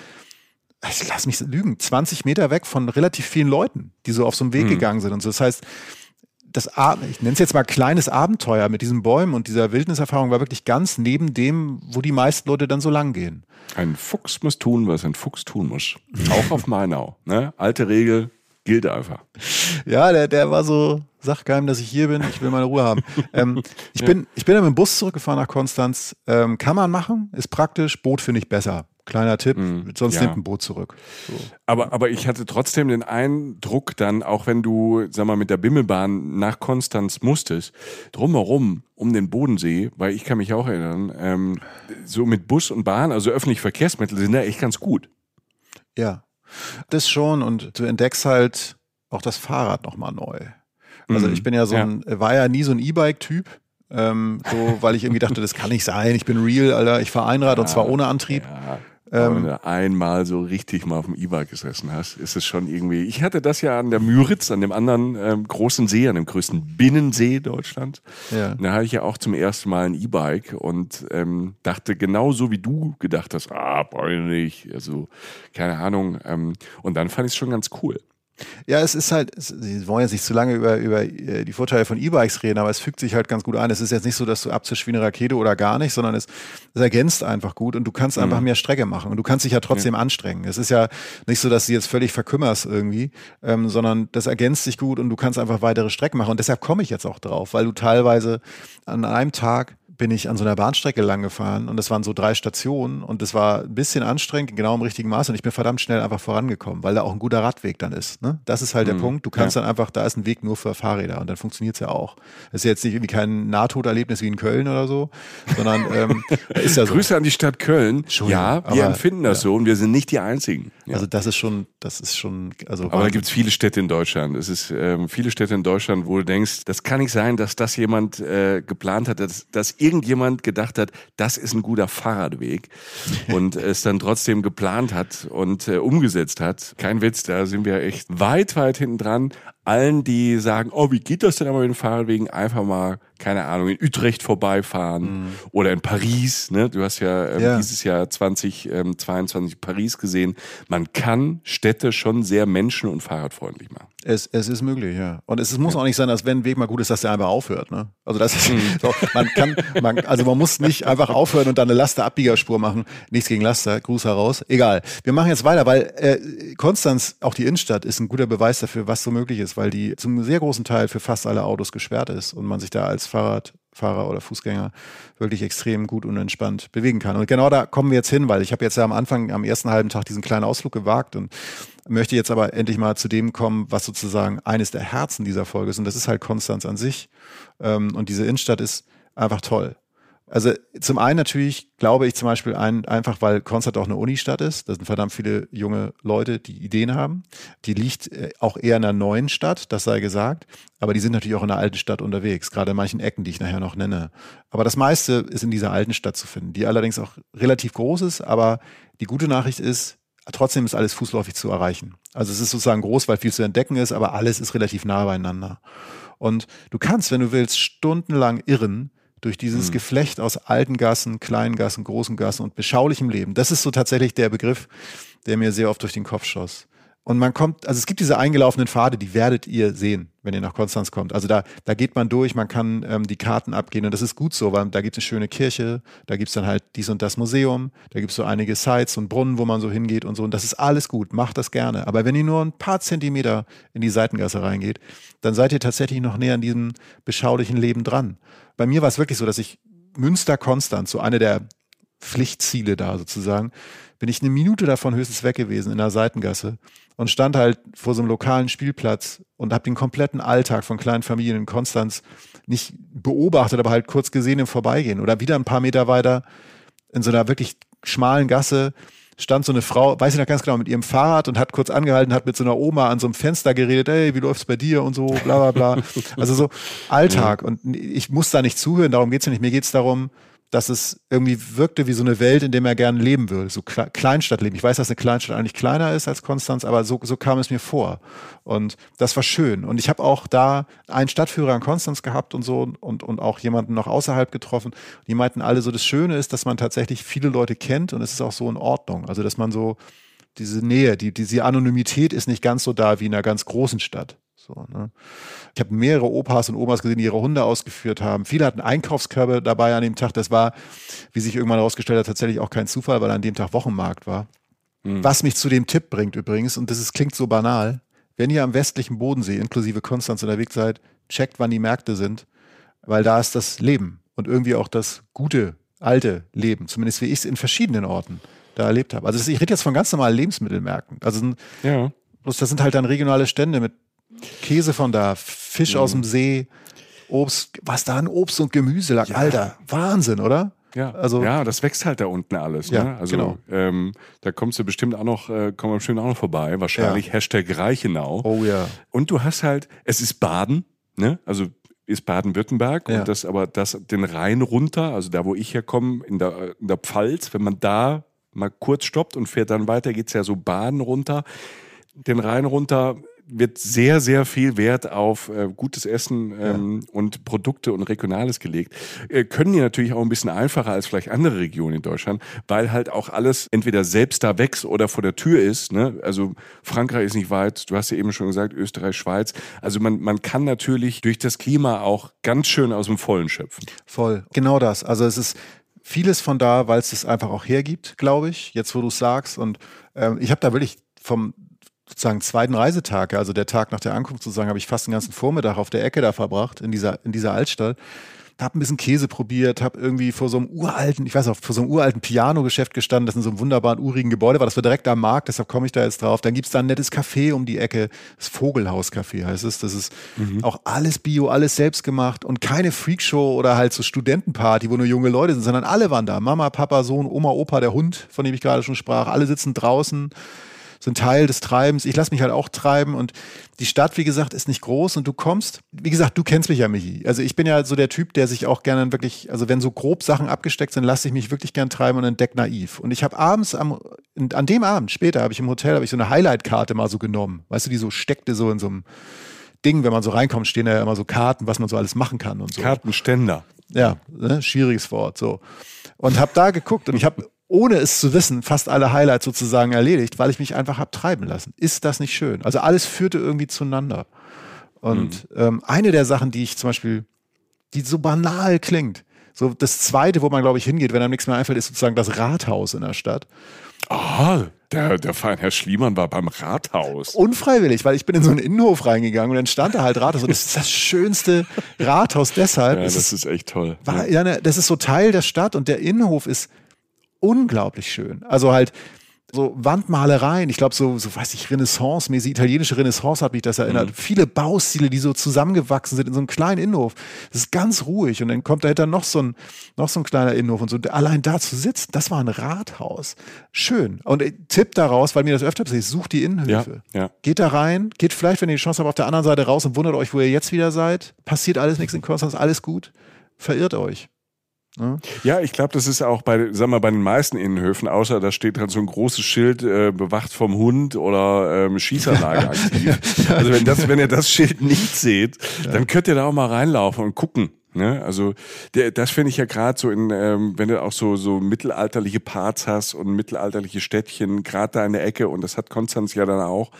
ich lass mich lügen, 20 Meter weg von relativ vielen Leuten, die so auf so einem Weg mhm. gegangen sind und so. Das heißt, das, ich nenne es jetzt mal kleines Abenteuer mit diesen Bäumen und dieser Wildniserfahrung war wirklich ganz neben dem, wo die meisten Leute dann so lang gehen. Ein Fuchs muss tun, was ein Fuchs tun muss. Auch auf Mainau. Ne? Alte Regel gilt einfach. Ja, der, der war so, sag keinem, dass ich hier bin, ich will meine Ruhe haben. <laughs> ähm, ich, bin, ich bin dann mit dem Bus zurückgefahren nach Konstanz. Ähm, kann man machen, ist praktisch, Boot finde ich besser. Kleiner Tipp, mm, sonst ja. nimmt ein Boot zurück. So. Aber, aber ich hatte trotzdem den Eindruck dann, auch wenn du, sag mal, mit der Bimmelbahn nach Konstanz musstest, drumherum um den Bodensee, weil ich kann mich auch erinnern, ähm, so mit Bus und Bahn, also öffentliche Verkehrsmittel sind da echt ganz gut. Ja, das schon und du entdeckst halt auch das Fahrrad nochmal neu. Also mhm. ich bin ja so ein, war ja nie so ein E-Bike-Typ. Ähm, so, weil ich irgendwie dachte, das kann nicht sein. Ich bin real, Alter. Ich fahre Einrad ja, und zwar ohne Antrieb. Ja. Ähm, wenn du einmal so richtig mal auf dem E-Bike gesessen hast, ist es schon irgendwie. Ich hatte das ja an der Müritz, an dem anderen ähm, großen See, an dem größten Binnensee Deutschlands. Ja. Da hatte ich ja auch zum ersten Mal ein E-Bike und ähm, dachte genauso wie du gedacht hast, ah, peinlich, also keine Ahnung. Ähm, und dann fand ich es schon ganz cool. Ja, es ist halt, Sie wollen jetzt nicht zu lange über, über äh, die Vorteile von E-Bikes reden, aber es fügt sich halt ganz gut ein. Es ist jetzt nicht so, dass du abzischst wie eine Rakete oder gar nicht, sondern es, es ergänzt einfach gut und du kannst mhm. einfach mehr Strecke machen und du kannst dich ja trotzdem ja. anstrengen. Es ist ja nicht so, dass du jetzt völlig verkümmerst irgendwie, ähm, sondern das ergänzt sich gut und du kannst einfach weitere Strecken machen. Und deshalb komme ich jetzt auch drauf, weil du teilweise an einem Tag bin ich an so einer Bahnstrecke lang gefahren und das waren so drei Stationen und es war ein bisschen anstrengend, genau im richtigen Maß und ich bin verdammt schnell einfach vorangekommen, weil da auch ein guter Radweg dann ist. Ne? Das ist halt mhm. der Punkt. Du kannst ja. dann einfach, da ist ein Weg nur für Fahrräder und dann funktioniert es ja auch. Das ist jetzt nicht irgendwie kein Nahtoderlebnis wie in Köln oder so, sondern ähm, <laughs> ist ja so. Grüße an die Stadt Köln. Ja, wir empfinden das ja. so und wir sind nicht die Einzigen. Ja. Also das ist schon, das ist schon, also. Aber da gibt es viele Städte in Deutschland. Es ist ähm, viele Städte in Deutschland, wo du denkst, das kann nicht sein, dass das jemand äh, geplant hat, dass, dass irgendjemand gedacht hat, das ist ein guter Fahrradweg <laughs> und es dann trotzdem geplant hat und äh, umgesetzt hat. Kein Witz, da sind wir echt weit, weit hinten dran allen, die sagen, oh, wie geht das denn aber mit den Fahrradwegen, einfach mal, keine Ahnung, in Utrecht vorbeifahren mhm. oder in Paris. Ne? Du hast ja, ähm, ja. dieses Jahr 2022 ähm, Paris gesehen. Man kann Städte schon sehr menschen- und fahrradfreundlich machen. Es, es ist möglich, ja. Und es, es muss ja. auch nicht sein, dass wenn ein Weg mal gut ist, dass der einfach aufhört. Ne? Also das ist mhm. <laughs> so, man kann, man, also man muss nicht einfach aufhören und dann eine Laster-Abbiegerspur machen. Nichts gegen Laster, Gruß heraus. Egal. Wir machen jetzt weiter, weil äh, Konstanz, auch die Innenstadt, ist ein guter Beweis dafür, was so möglich ist weil die zum sehr großen Teil für fast alle Autos gesperrt ist und man sich da als Fahrradfahrer oder Fußgänger wirklich extrem gut und entspannt bewegen kann. Und genau da kommen wir jetzt hin, weil ich habe jetzt ja am Anfang, am ersten halben Tag diesen kleinen Ausflug gewagt und möchte jetzt aber endlich mal zu dem kommen, was sozusagen eines der Herzen dieser Folge ist. Und das ist halt Konstanz an sich. Ähm, und diese Innenstadt ist einfach toll. Also zum einen natürlich glaube ich zum Beispiel ein, einfach, weil Konstanz auch eine Unistadt ist. Da sind verdammt viele junge Leute, die Ideen haben. Die liegt äh, auch eher in einer neuen Stadt, das sei gesagt. Aber die sind natürlich auch in der alten Stadt unterwegs, gerade in manchen Ecken, die ich nachher noch nenne. Aber das meiste ist in dieser alten Stadt zu finden, die allerdings auch relativ groß ist. Aber die gute Nachricht ist, trotzdem ist alles fußläufig zu erreichen. Also es ist sozusagen groß, weil viel zu entdecken ist, aber alles ist relativ nah beieinander. Und du kannst, wenn du willst, stundenlang irren durch dieses mhm. Geflecht aus alten Gassen, kleinen Gassen, großen Gassen und beschaulichem Leben. Das ist so tatsächlich der Begriff, der mir sehr oft durch den Kopf schoss. Und man kommt, also es gibt diese eingelaufenen Pfade, die werdet ihr sehen, wenn ihr nach Konstanz kommt. Also da, da geht man durch, man kann ähm, die Karten abgehen und das ist gut so, weil da gibt es eine schöne Kirche, da gibt es dann halt dies und das Museum, da gibt es so einige Sites und Brunnen, wo man so hingeht und so. Und das ist alles gut, macht das gerne. Aber wenn ihr nur ein paar Zentimeter in die Seitengasse reingeht, dann seid ihr tatsächlich noch näher an diesem beschaulichen Leben dran bei mir war es wirklich so, dass ich Münster-Konstanz, so eine der Pflichtziele da sozusagen, bin ich eine Minute davon höchstens weg gewesen in der Seitengasse und stand halt vor so einem lokalen Spielplatz und habe den kompletten Alltag von kleinen Familien in Konstanz nicht beobachtet, aber halt kurz gesehen im Vorbeigehen oder wieder ein paar Meter weiter in so einer wirklich schmalen Gasse stand so eine Frau, weiß ich noch ganz genau, mit ihrem Fahrrad und hat kurz angehalten, hat mit so einer Oma an so einem Fenster geredet, ey, wie läuft's bei dir und so, bla bla bla. <laughs> Also so Alltag. Und ich muss da nicht zuhören, darum geht's ja nicht. Mir geht's darum, dass es irgendwie wirkte wie so eine Welt, in der er gerne leben würde, so Kleinstadtleben. Ich weiß, dass eine Kleinstadt eigentlich kleiner ist als Konstanz, aber so, so kam es mir vor. Und das war schön. Und ich habe auch da einen Stadtführer in Konstanz gehabt und so und, und auch jemanden noch außerhalb getroffen. Die meinten alle so, das Schöne ist, dass man tatsächlich viele Leute kennt und es ist auch so in Ordnung. Also, dass man so diese Nähe, die, diese Anonymität ist nicht ganz so da wie in einer ganz großen Stadt. So, ne? Ich habe mehrere Opas und Omas gesehen, die ihre Hunde ausgeführt haben. Viele hatten Einkaufskörbe dabei an dem Tag. Das war, wie sich irgendwann herausgestellt hat, tatsächlich auch kein Zufall, weil an dem Tag Wochenmarkt war. Mhm. Was mich zu dem Tipp bringt übrigens, und das ist, klingt so banal, wenn ihr am westlichen Bodensee inklusive Konstanz unterwegs seid, checkt, wann die Märkte sind, weil da ist das Leben und irgendwie auch das gute, alte Leben, zumindest wie ich es in verschiedenen Orten da erlebt habe. Also ich rede jetzt von ganz normalen Lebensmittelmärkten. Also ja. bloß das sind halt dann regionale Stände mit Käse von da, Fisch mhm. aus dem See, Obst, was da an Obst und Gemüse lag. Ja. Alter, Wahnsinn, oder? Ja, also, ja, das wächst halt da unten alles. Ne? Ja, also genau. ähm, da kommst du bestimmt auch noch, äh, kommen wir bestimmt auch noch vorbei. Wahrscheinlich ja. Hashtag Reichenau. Oh ja. Und du hast halt, es ist Baden, ne? Also ist Baden-Württemberg ja. und das aber das den Rhein runter, also da wo ich herkomme, in der, in der Pfalz, wenn man da mal kurz stoppt und fährt dann weiter, geht's ja so Baden runter, den Rhein runter wird sehr, sehr viel Wert auf äh, gutes Essen ähm, ja. und Produkte und Regionales gelegt. Äh, können die natürlich auch ein bisschen einfacher als vielleicht andere Regionen in Deutschland, weil halt auch alles entweder selbst da wächst oder vor der Tür ist. Ne? Also Frankreich ist nicht weit, du hast ja eben schon gesagt, Österreich, Schweiz. Also man, man kann natürlich durch das Klima auch ganz schön aus dem Vollen schöpfen. Voll, genau das. Also es ist vieles von da, weil es es einfach auch hergibt, glaube ich, jetzt wo du es sagst. Und ähm, ich habe da wirklich vom sozusagen zweiten Reisetag, also der Tag nach der Ankunft sozusagen, habe ich fast den ganzen Vormittag auf der Ecke da verbracht, in dieser, in dieser Altstadt. Hab ein bisschen Käse probiert, hab irgendwie vor so einem uralten, ich weiß auch, vor so einem uralten Piano-Geschäft gestanden, das in so einem wunderbaren, urigen Gebäude war. Das war direkt am Markt, deshalb komme ich da jetzt drauf. Dann gibt's da ein nettes Café um die Ecke. Das Vogelhaus-Café heißt es. Das ist mhm. auch alles Bio, alles selbst gemacht und keine Freakshow oder halt so Studentenparty, wo nur junge Leute sind, sondern alle waren da. Mama, Papa, Sohn, Oma, Opa, der Hund, von dem ich gerade schon sprach. Alle sitzen draußen sind Teil des Treibens. Ich lasse mich halt auch treiben und die Stadt, wie gesagt, ist nicht groß und du kommst, wie gesagt, du kennst mich ja, Michi. Also ich bin ja so der Typ, der sich auch gerne wirklich, also wenn so grob Sachen abgesteckt sind, lasse ich mich wirklich gern treiben und entdeck naiv. Und ich habe abends am, an dem Abend später habe ich im Hotel, habe ich so eine Highlight-Karte mal so genommen. Weißt du, die so steckte so in so einem Ding, wenn man so reinkommt, stehen da ja immer so Karten, was man so alles machen kann und so. Kartenständer. Ja, ne? schwieriges Wort, so. Und habe da geguckt und ich habe ohne es zu wissen, fast alle Highlights sozusagen erledigt, weil ich mich einfach habe treiben lassen. Ist das nicht schön? Also alles führte irgendwie zueinander. Und mhm. ähm, eine der Sachen, die ich zum Beispiel, die so banal klingt, so das zweite, wo man, glaube ich, hingeht, wenn einem nichts mehr einfällt, ist sozusagen das Rathaus in der Stadt. Ah, der, der feine Herr Schliemann war beim Rathaus. Unfreiwillig, weil ich bin in so einen Innenhof reingegangen und dann stand da halt Rathaus und das ist das schönste Rathaus deshalb. Ja, das ist, ist echt toll. War, ja, ne, das ist so Teil der Stadt und der Innenhof ist unglaublich schön. Also halt so Wandmalereien, ich glaube so, so weiß ich, Renaissance-mäßig, italienische Renaissance hat mich das erinnert. Mhm. Viele Baustile, die so zusammengewachsen sind in so einem kleinen Innenhof. Das ist ganz ruhig und dann kommt dahinter noch so ein, noch so ein kleiner Innenhof und so. Allein da zu sitzen, das war ein Rathaus. Schön. Und äh, Tipp daraus, weil mir das öfter passiert, sucht die Innenhöfe. Ja, ja. Geht da rein, geht vielleicht, wenn ihr die Chance habt, auf der anderen Seite raus und wundert euch, wo ihr jetzt wieder seid. Passiert alles nichts in Konstanz, alles gut. Verirrt euch. Ne? Ja, ich glaube, das ist auch bei, sag mal, bei den meisten Innenhöfen, außer da steht halt so ein großes Schild, äh, bewacht vom Hund oder ähm, Schießanlage <laughs> aktiv. Also wenn das, wenn ihr das Schild nicht seht, ja. dann könnt ihr da auch mal reinlaufen und gucken. Ne? Also der, das finde ich ja gerade so in, ähm, wenn du auch so so mittelalterliche Parts hast und mittelalterliche Städtchen, gerade da in der Ecke und das hat Konstanz ja dann auch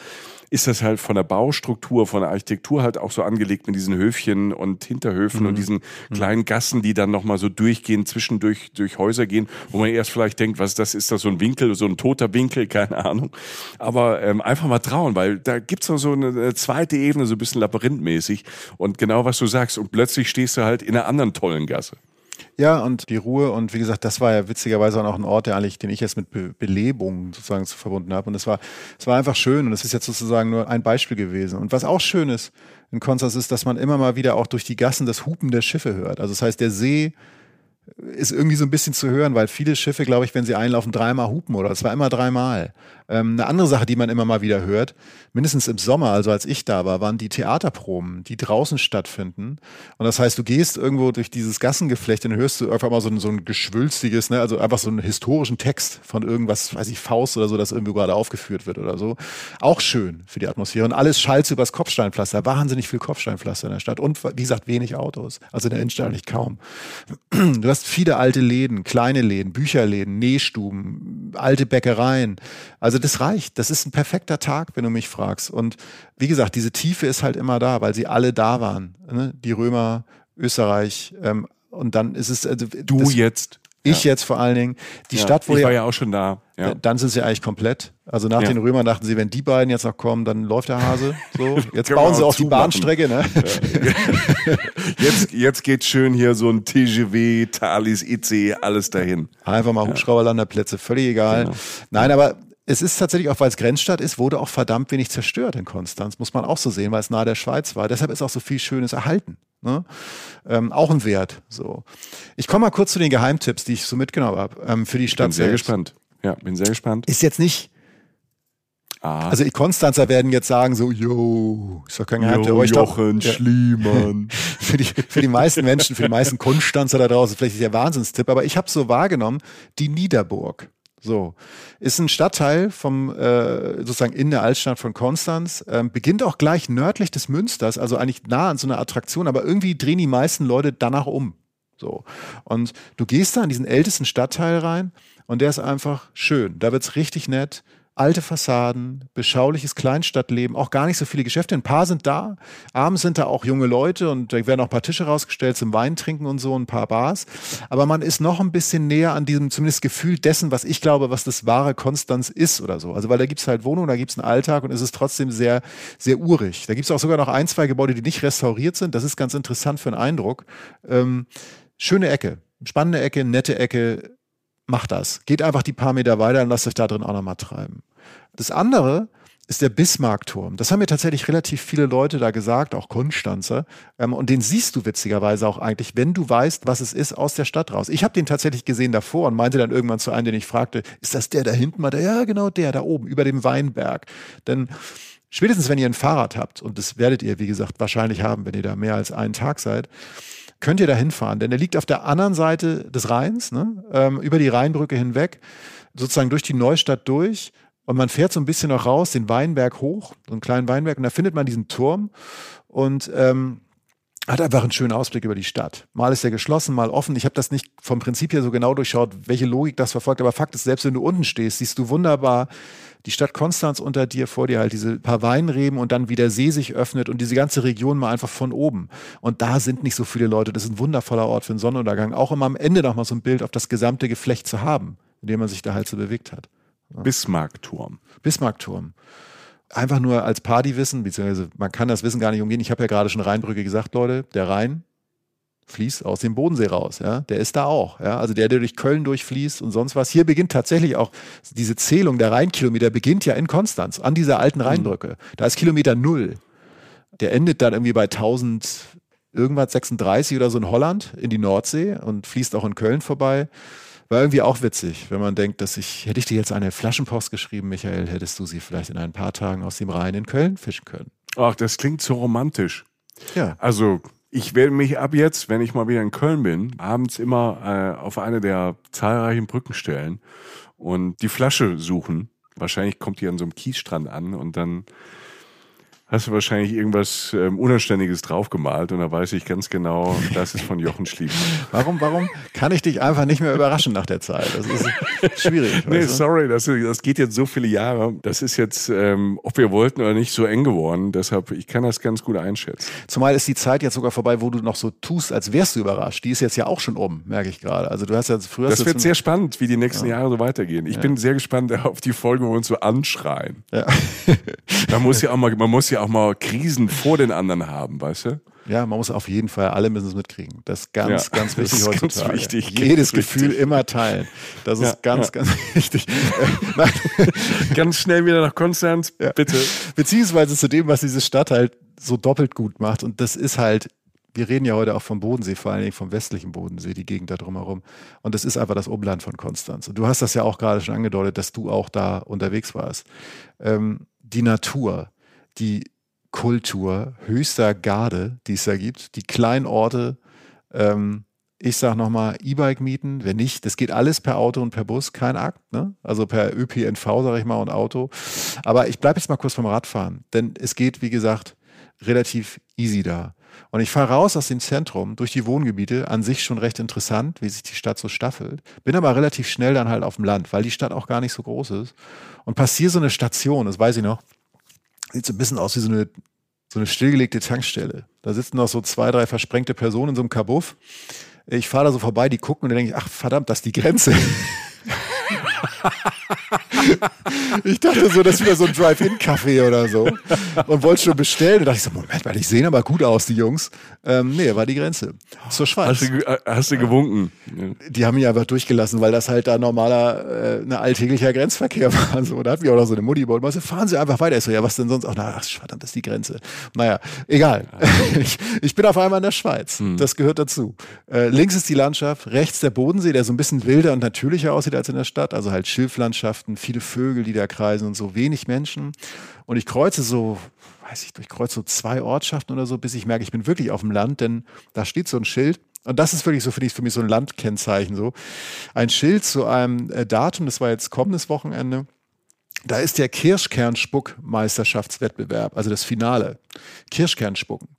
ist das halt von der Baustruktur, von der Architektur halt auch so angelegt mit diesen Höfchen und Hinterhöfen mhm. und diesen mhm. kleinen Gassen, die dann nochmal so durchgehen, zwischendurch durch Häuser gehen, wo man erst vielleicht denkt, was ist das? Ist das so ein Winkel, so ein toter Winkel? <laughs> Keine Ahnung. Aber ähm, einfach mal trauen, weil da gibt's noch so eine, eine zweite Ebene, so ein bisschen labyrinthmäßig. Und genau was du sagst. Und plötzlich stehst du halt in einer anderen tollen Gasse. Ja, und die Ruhe und wie gesagt, das war ja witzigerweise auch ein Ort, der eigentlich, den ich jetzt mit Be Belebung sozusagen verbunden habe. Und es war, es war einfach schön und es ist jetzt sozusagen nur ein Beispiel gewesen. Und was auch schön ist in Konstanz ist, dass man immer mal wieder auch durch die Gassen das Hupen der Schiffe hört. Also das heißt, der See ist irgendwie so ein bisschen zu hören, weil viele Schiffe, glaube ich, wenn sie einlaufen, dreimal hupen oder es war immer dreimal. Ähm, eine andere Sache, die man immer mal wieder hört, mindestens im Sommer, also als ich da war, waren die Theaterproben, die draußen stattfinden. Und das heißt, du gehst irgendwo durch dieses Gassengeflecht und hörst du einfach mal so ein, so ein geschwülstiges, ne, also einfach so einen historischen Text von irgendwas, weiß ich, Faust oder so, das irgendwie gerade aufgeführt wird oder so. Auch schön für die Atmosphäre. Und alles schallt übers Kopfsteinpflaster. Wahnsinnig viel Kopfsteinpflaster in der Stadt. Und wie gesagt, wenig Autos. Also in der Innenstadt nicht kaum. Du hast viele alte Läden, kleine Läden, Bücherläden, Nähstuben, alte Bäckereien. Also Also das reicht. Das ist ein perfekter Tag, wenn du mich fragst. Und wie gesagt, diese Tiefe ist halt immer da, weil sie alle da waren. Ne? Die Römer, Österreich. Ähm, und dann ist es. Also, du jetzt. Ich ja. jetzt vor allen Dingen. Die ja, Stadt wurde ich war ja auch schon da. Ja. Dann sind sie eigentlich komplett. Also nach den Römern dachten sie, wenn die beiden jetzt noch kommen, dann läuft der Hase. So, <laughs> jetzt bauen sie auch die Bahnstrecke. Ne? <laughs> jetzt, jetzt geht schön hier so ein TGW, Thalys, IC, alles dahin. Einfach mal Hubschrauberlanderplätze, völlig egal. Genau. Nein, aber es ist tatsächlich auch, weil es Grenzstadt ist, wurde auch verdammt wenig zerstört in Konstanz, muss man auch so sehen, weil es nahe der Schweiz war. Deshalb ist auch so viel Schönes erhalten. Ne? Ähm, auch ein Wert. So. Ich komme mal kurz zu den Geheimtipps, die ich so mitgenommen habe ähm, für die Stadt. Bin sehr selbst. gespannt. Ja, bin sehr gespannt. Ist jetzt nicht. Ah. Also die Konstanzer werden jetzt sagen so, yo, ist doch kein Geheimtipp. Jo, Jochen glaub, Schliemann. <laughs> für, die, für die meisten Menschen, für die meisten Konstanzer da draußen, vielleicht ist der Wahnsinnstipp, aber ich habe so wahrgenommen, die Niederburg. So, ist ein Stadtteil vom äh, sozusagen in der Altstadt von Konstanz, ähm, beginnt auch gleich nördlich des Münsters, also eigentlich nah an so einer Attraktion, aber irgendwie drehen die meisten Leute danach um. So. Und du gehst da in diesen ältesten Stadtteil rein und der ist einfach schön. Da wird's richtig nett alte Fassaden, beschauliches Kleinstadtleben, auch gar nicht so viele Geschäfte. Ein paar sind da. Abends sind da auch junge Leute und da werden auch ein paar Tische rausgestellt zum Wein trinken und so, ein paar Bars. Aber man ist noch ein bisschen näher an diesem zumindest Gefühl dessen, was ich glaube, was das wahre Konstanz ist oder so. Also weil da gibt's halt Wohnungen, da gibt's einen Alltag und es ist trotzdem sehr, sehr urig. Da gibt's auch sogar noch ein, zwei Gebäude, die nicht restauriert sind. Das ist ganz interessant für einen Eindruck. Ähm, schöne Ecke, spannende Ecke, nette Ecke, macht das. Geht einfach die paar Meter weiter und lasst euch da drin auch nochmal treiben. Das andere ist der Bismarckturm. Das haben mir tatsächlich relativ viele Leute da gesagt, auch Konstanzer. Ähm, und den siehst du witzigerweise auch eigentlich, wenn du weißt, was es ist, aus der Stadt raus. Ich habe den tatsächlich gesehen davor und meinte dann irgendwann zu einem, den ich fragte, ist das der da hinten? Mal ja, genau der da oben, über dem Weinberg. Denn spätestens, wenn ihr ein Fahrrad habt, und das werdet ihr, wie gesagt, wahrscheinlich haben, wenn ihr da mehr als einen Tag seid, könnt ihr da hinfahren. Denn er liegt auf der anderen Seite des Rheins, ne? ähm, über die Rheinbrücke hinweg, sozusagen durch die Neustadt durch und man fährt so ein bisschen noch raus, den Weinberg hoch, so einen kleinen Weinberg, und da findet man diesen Turm und ähm, hat einfach einen schönen Ausblick über die Stadt. Mal ist er geschlossen, mal offen. Ich habe das nicht vom Prinzip her so genau durchschaut, welche Logik das verfolgt, aber Fakt ist, selbst wenn du unten stehst, siehst du wunderbar die Stadt Konstanz unter dir, vor dir halt diese paar Weinreben und dann wie der See sich öffnet und diese ganze Region mal einfach von oben. Und da sind nicht so viele Leute. Das ist ein wundervoller Ort für einen Sonnenuntergang. Auch immer am Ende noch mal so ein Bild auf das gesamte Geflecht zu haben, in dem man sich da halt so bewegt hat. Bismarckturm. Bismarckturm. Einfach nur als Partywissen, beziehungsweise man kann das Wissen gar nicht umgehen. Ich habe ja gerade schon Rheinbrücke gesagt, Leute, der Rhein fließt aus dem Bodensee raus, ja. Der ist da auch, ja. Also der, der durch Köln durchfließt und sonst was. Hier beginnt tatsächlich auch diese Zählung der Rheinkilometer beginnt ja in Konstanz, an dieser alten Rheinbrücke. Mhm. Da ist Kilometer null. Der endet dann irgendwie bei 1000 irgendwas 36 oder so in Holland in die Nordsee und fließt auch in Köln vorbei. War irgendwie auch witzig, wenn man denkt, dass ich, hätte ich dir jetzt eine Flaschenpost geschrieben, Michael, hättest du sie vielleicht in ein paar Tagen aus dem Rhein in Köln fischen können. Ach, das klingt so romantisch. Ja. Also, ich werde mich ab jetzt, wenn ich mal wieder in Köln bin, abends immer äh, auf eine der zahlreichen Brücken stellen und die Flasche suchen. Wahrscheinlich kommt die an so einem Kiesstrand an und dann hast du wahrscheinlich irgendwas ähm, Unanständiges draufgemalt und da weiß ich ganz genau, das ist von Jochen Schliemann. <laughs> Warum, warum kann ich dich einfach nicht mehr überraschen nach der Zeit? Das ist schwierig. <laughs> nee, sorry, das, das geht jetzt so viele Jahre. Das ist jetzt, ähm, ob wir wollten oder nicht, so eng geworden. Deshalb, ich kann das ganz gut einschätzen. Zumal ist die Zeit jetzt sogar vorbei, wo du noch so tust, als wärst du überrascht. Die ist jetzt ja auch schon um, merke ich gerade. Also du hast ja früher. Das wird sehr spannend, wie die nächsten ja. Jahre so weitergehen. Ich ja. bin sehr gespannt <laughs> auf die Folge, wo wir uns so anschreien. Ja. man muss ja auch mal, man muss ja auch mal Krisen vor den anderen haben, weißt du? Ja, man muss auf jeden Fall, alle müssen es mitkriegen. Das ist ganz, ja, ganz wichtig heutzutage. Ganz wichtig, Jedes Gefühl wichtig. immer teilen. Das ist ja, ganz, ja. ganz wichtig. <laughs> ganz schnell wieder nach Konstanz, bitte. Beziehungsweise zu dem, was diese Stadt halt so doppelt gut macht. Und das ist halt, wir reden ja heute auch vom Bodensee, vor allen Dingen vom westlichen Bodensee, die Gegend da drumherum. Und das ist einfach das Umland von Konstanz. Und du hast das ja auch gerade schon angedeutet, dass du auch da unterwegs warst. Ähm, die Natur, die Kultur höchster Garde, die es da gibt. Die Kleinorte, ähm, ich sage nochmal, E-Bike mieten, wenn nicht, das geht alles per Auto und per Bus, kein Akt, ne? also per ÖPNV, sage ich mal, und Auto. Aber ich bleibe jetzt mal kurz beim Radfahren, denn es geht, wie gesagt, relativ easy da. Und ich fahre raus aus dem Zentrum durch die Wohngebiete, an sich schon recht interessant, wie sich die Stadt so staffelt. Bin aber relativ schnell dann halt auf dem Land, weil die Stadt auch gar nicht so groß ist. Und passiere so eine Station, das weiß ich noch, sieht so ein bisschen aus wie so eine, so eine stillgelegte Tankstelle. Da sitzen noch so zwei, drei versprengte Personen in so einem Kabuff. Ich fahre da so vorbei, die gucken und dann denke ich, ach verdammt, das ist die Grenze. <laughs> ich dachte so, das ist wieder so ein Drive-In-Café oder so. Und wollte schon bestellen. Und dachte ich so, Moment mal, die sehen aber gut aus, die Jungs. Ähm, nee, war die Grenze. Zur Schweiz. Hast du, äh, hast du gewunken? Die haben mich einfach durchgelassen, weil das halt da normaler, äh, ne, alltäglicher Grenzverkehr <laughs> war. So, da hat mich auch noch so eine Mutti und meinte, fahren Sie einfach weiter. Ich so, ja, was denn sonst? Ach, na, ach, verdammt, das ist die Grenze. Naja, egal. <laughs> ich, ich bin auf einmal in der Schweiz. Hm. Das gehört dazu. Äh, links ist die Landschaft, rechts der Bodensee, der so ein bisschen wilder und natürlicher aussieht als in der Stadt. Also halt Schilflandschaften, viele Vögel, die da kreisen und so wenig Menschen. Und ich kreuze so, weiß ich, ich kreuze so zwei Ortschaften oder so, bis ich merke, ich bin wirklich auf dem Land, denn da steht so ein Schild. Und das ist wirklich so, finde ich, für mich so ein Landkennzeichen so. Ein Schild zu einem äh, Datum, das war jetzt kommendes Wochenende. Da ist der Kirschkernspuck-Meisterschaftswettbewerb, also das Finale. Kirschkernspucken.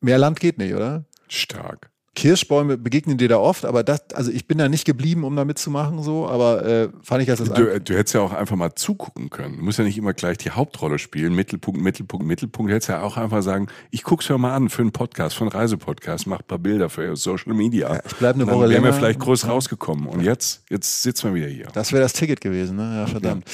Mehr Land geht nicht, oder? Stark. Kirschbäume begegnen dir da oft, aber das, also ich bin da nicht geblieben, um da mitzumachen, so, aber äh, fand ich als das du, du hättest ja auch einfach mal zugucken können. Du musst ja nicht immer gleich die Hauptrolle spielen, Mittelpunkt, Mittelpunkt, Mittelpunkt. Du hättest ja auch einfach sagen, ich guck's mir mal an für einen Podcast, für einen Reisepodcast, mach ein paar Bilder für Social Media. Ja, ich bleib eine Woche länger. wären wir vielleicht groß rausgekommen. Und jetzt, jetzt sitzen wir wieder hier. Das wäre das Ticket gewesen, ne? Ja, verdammt.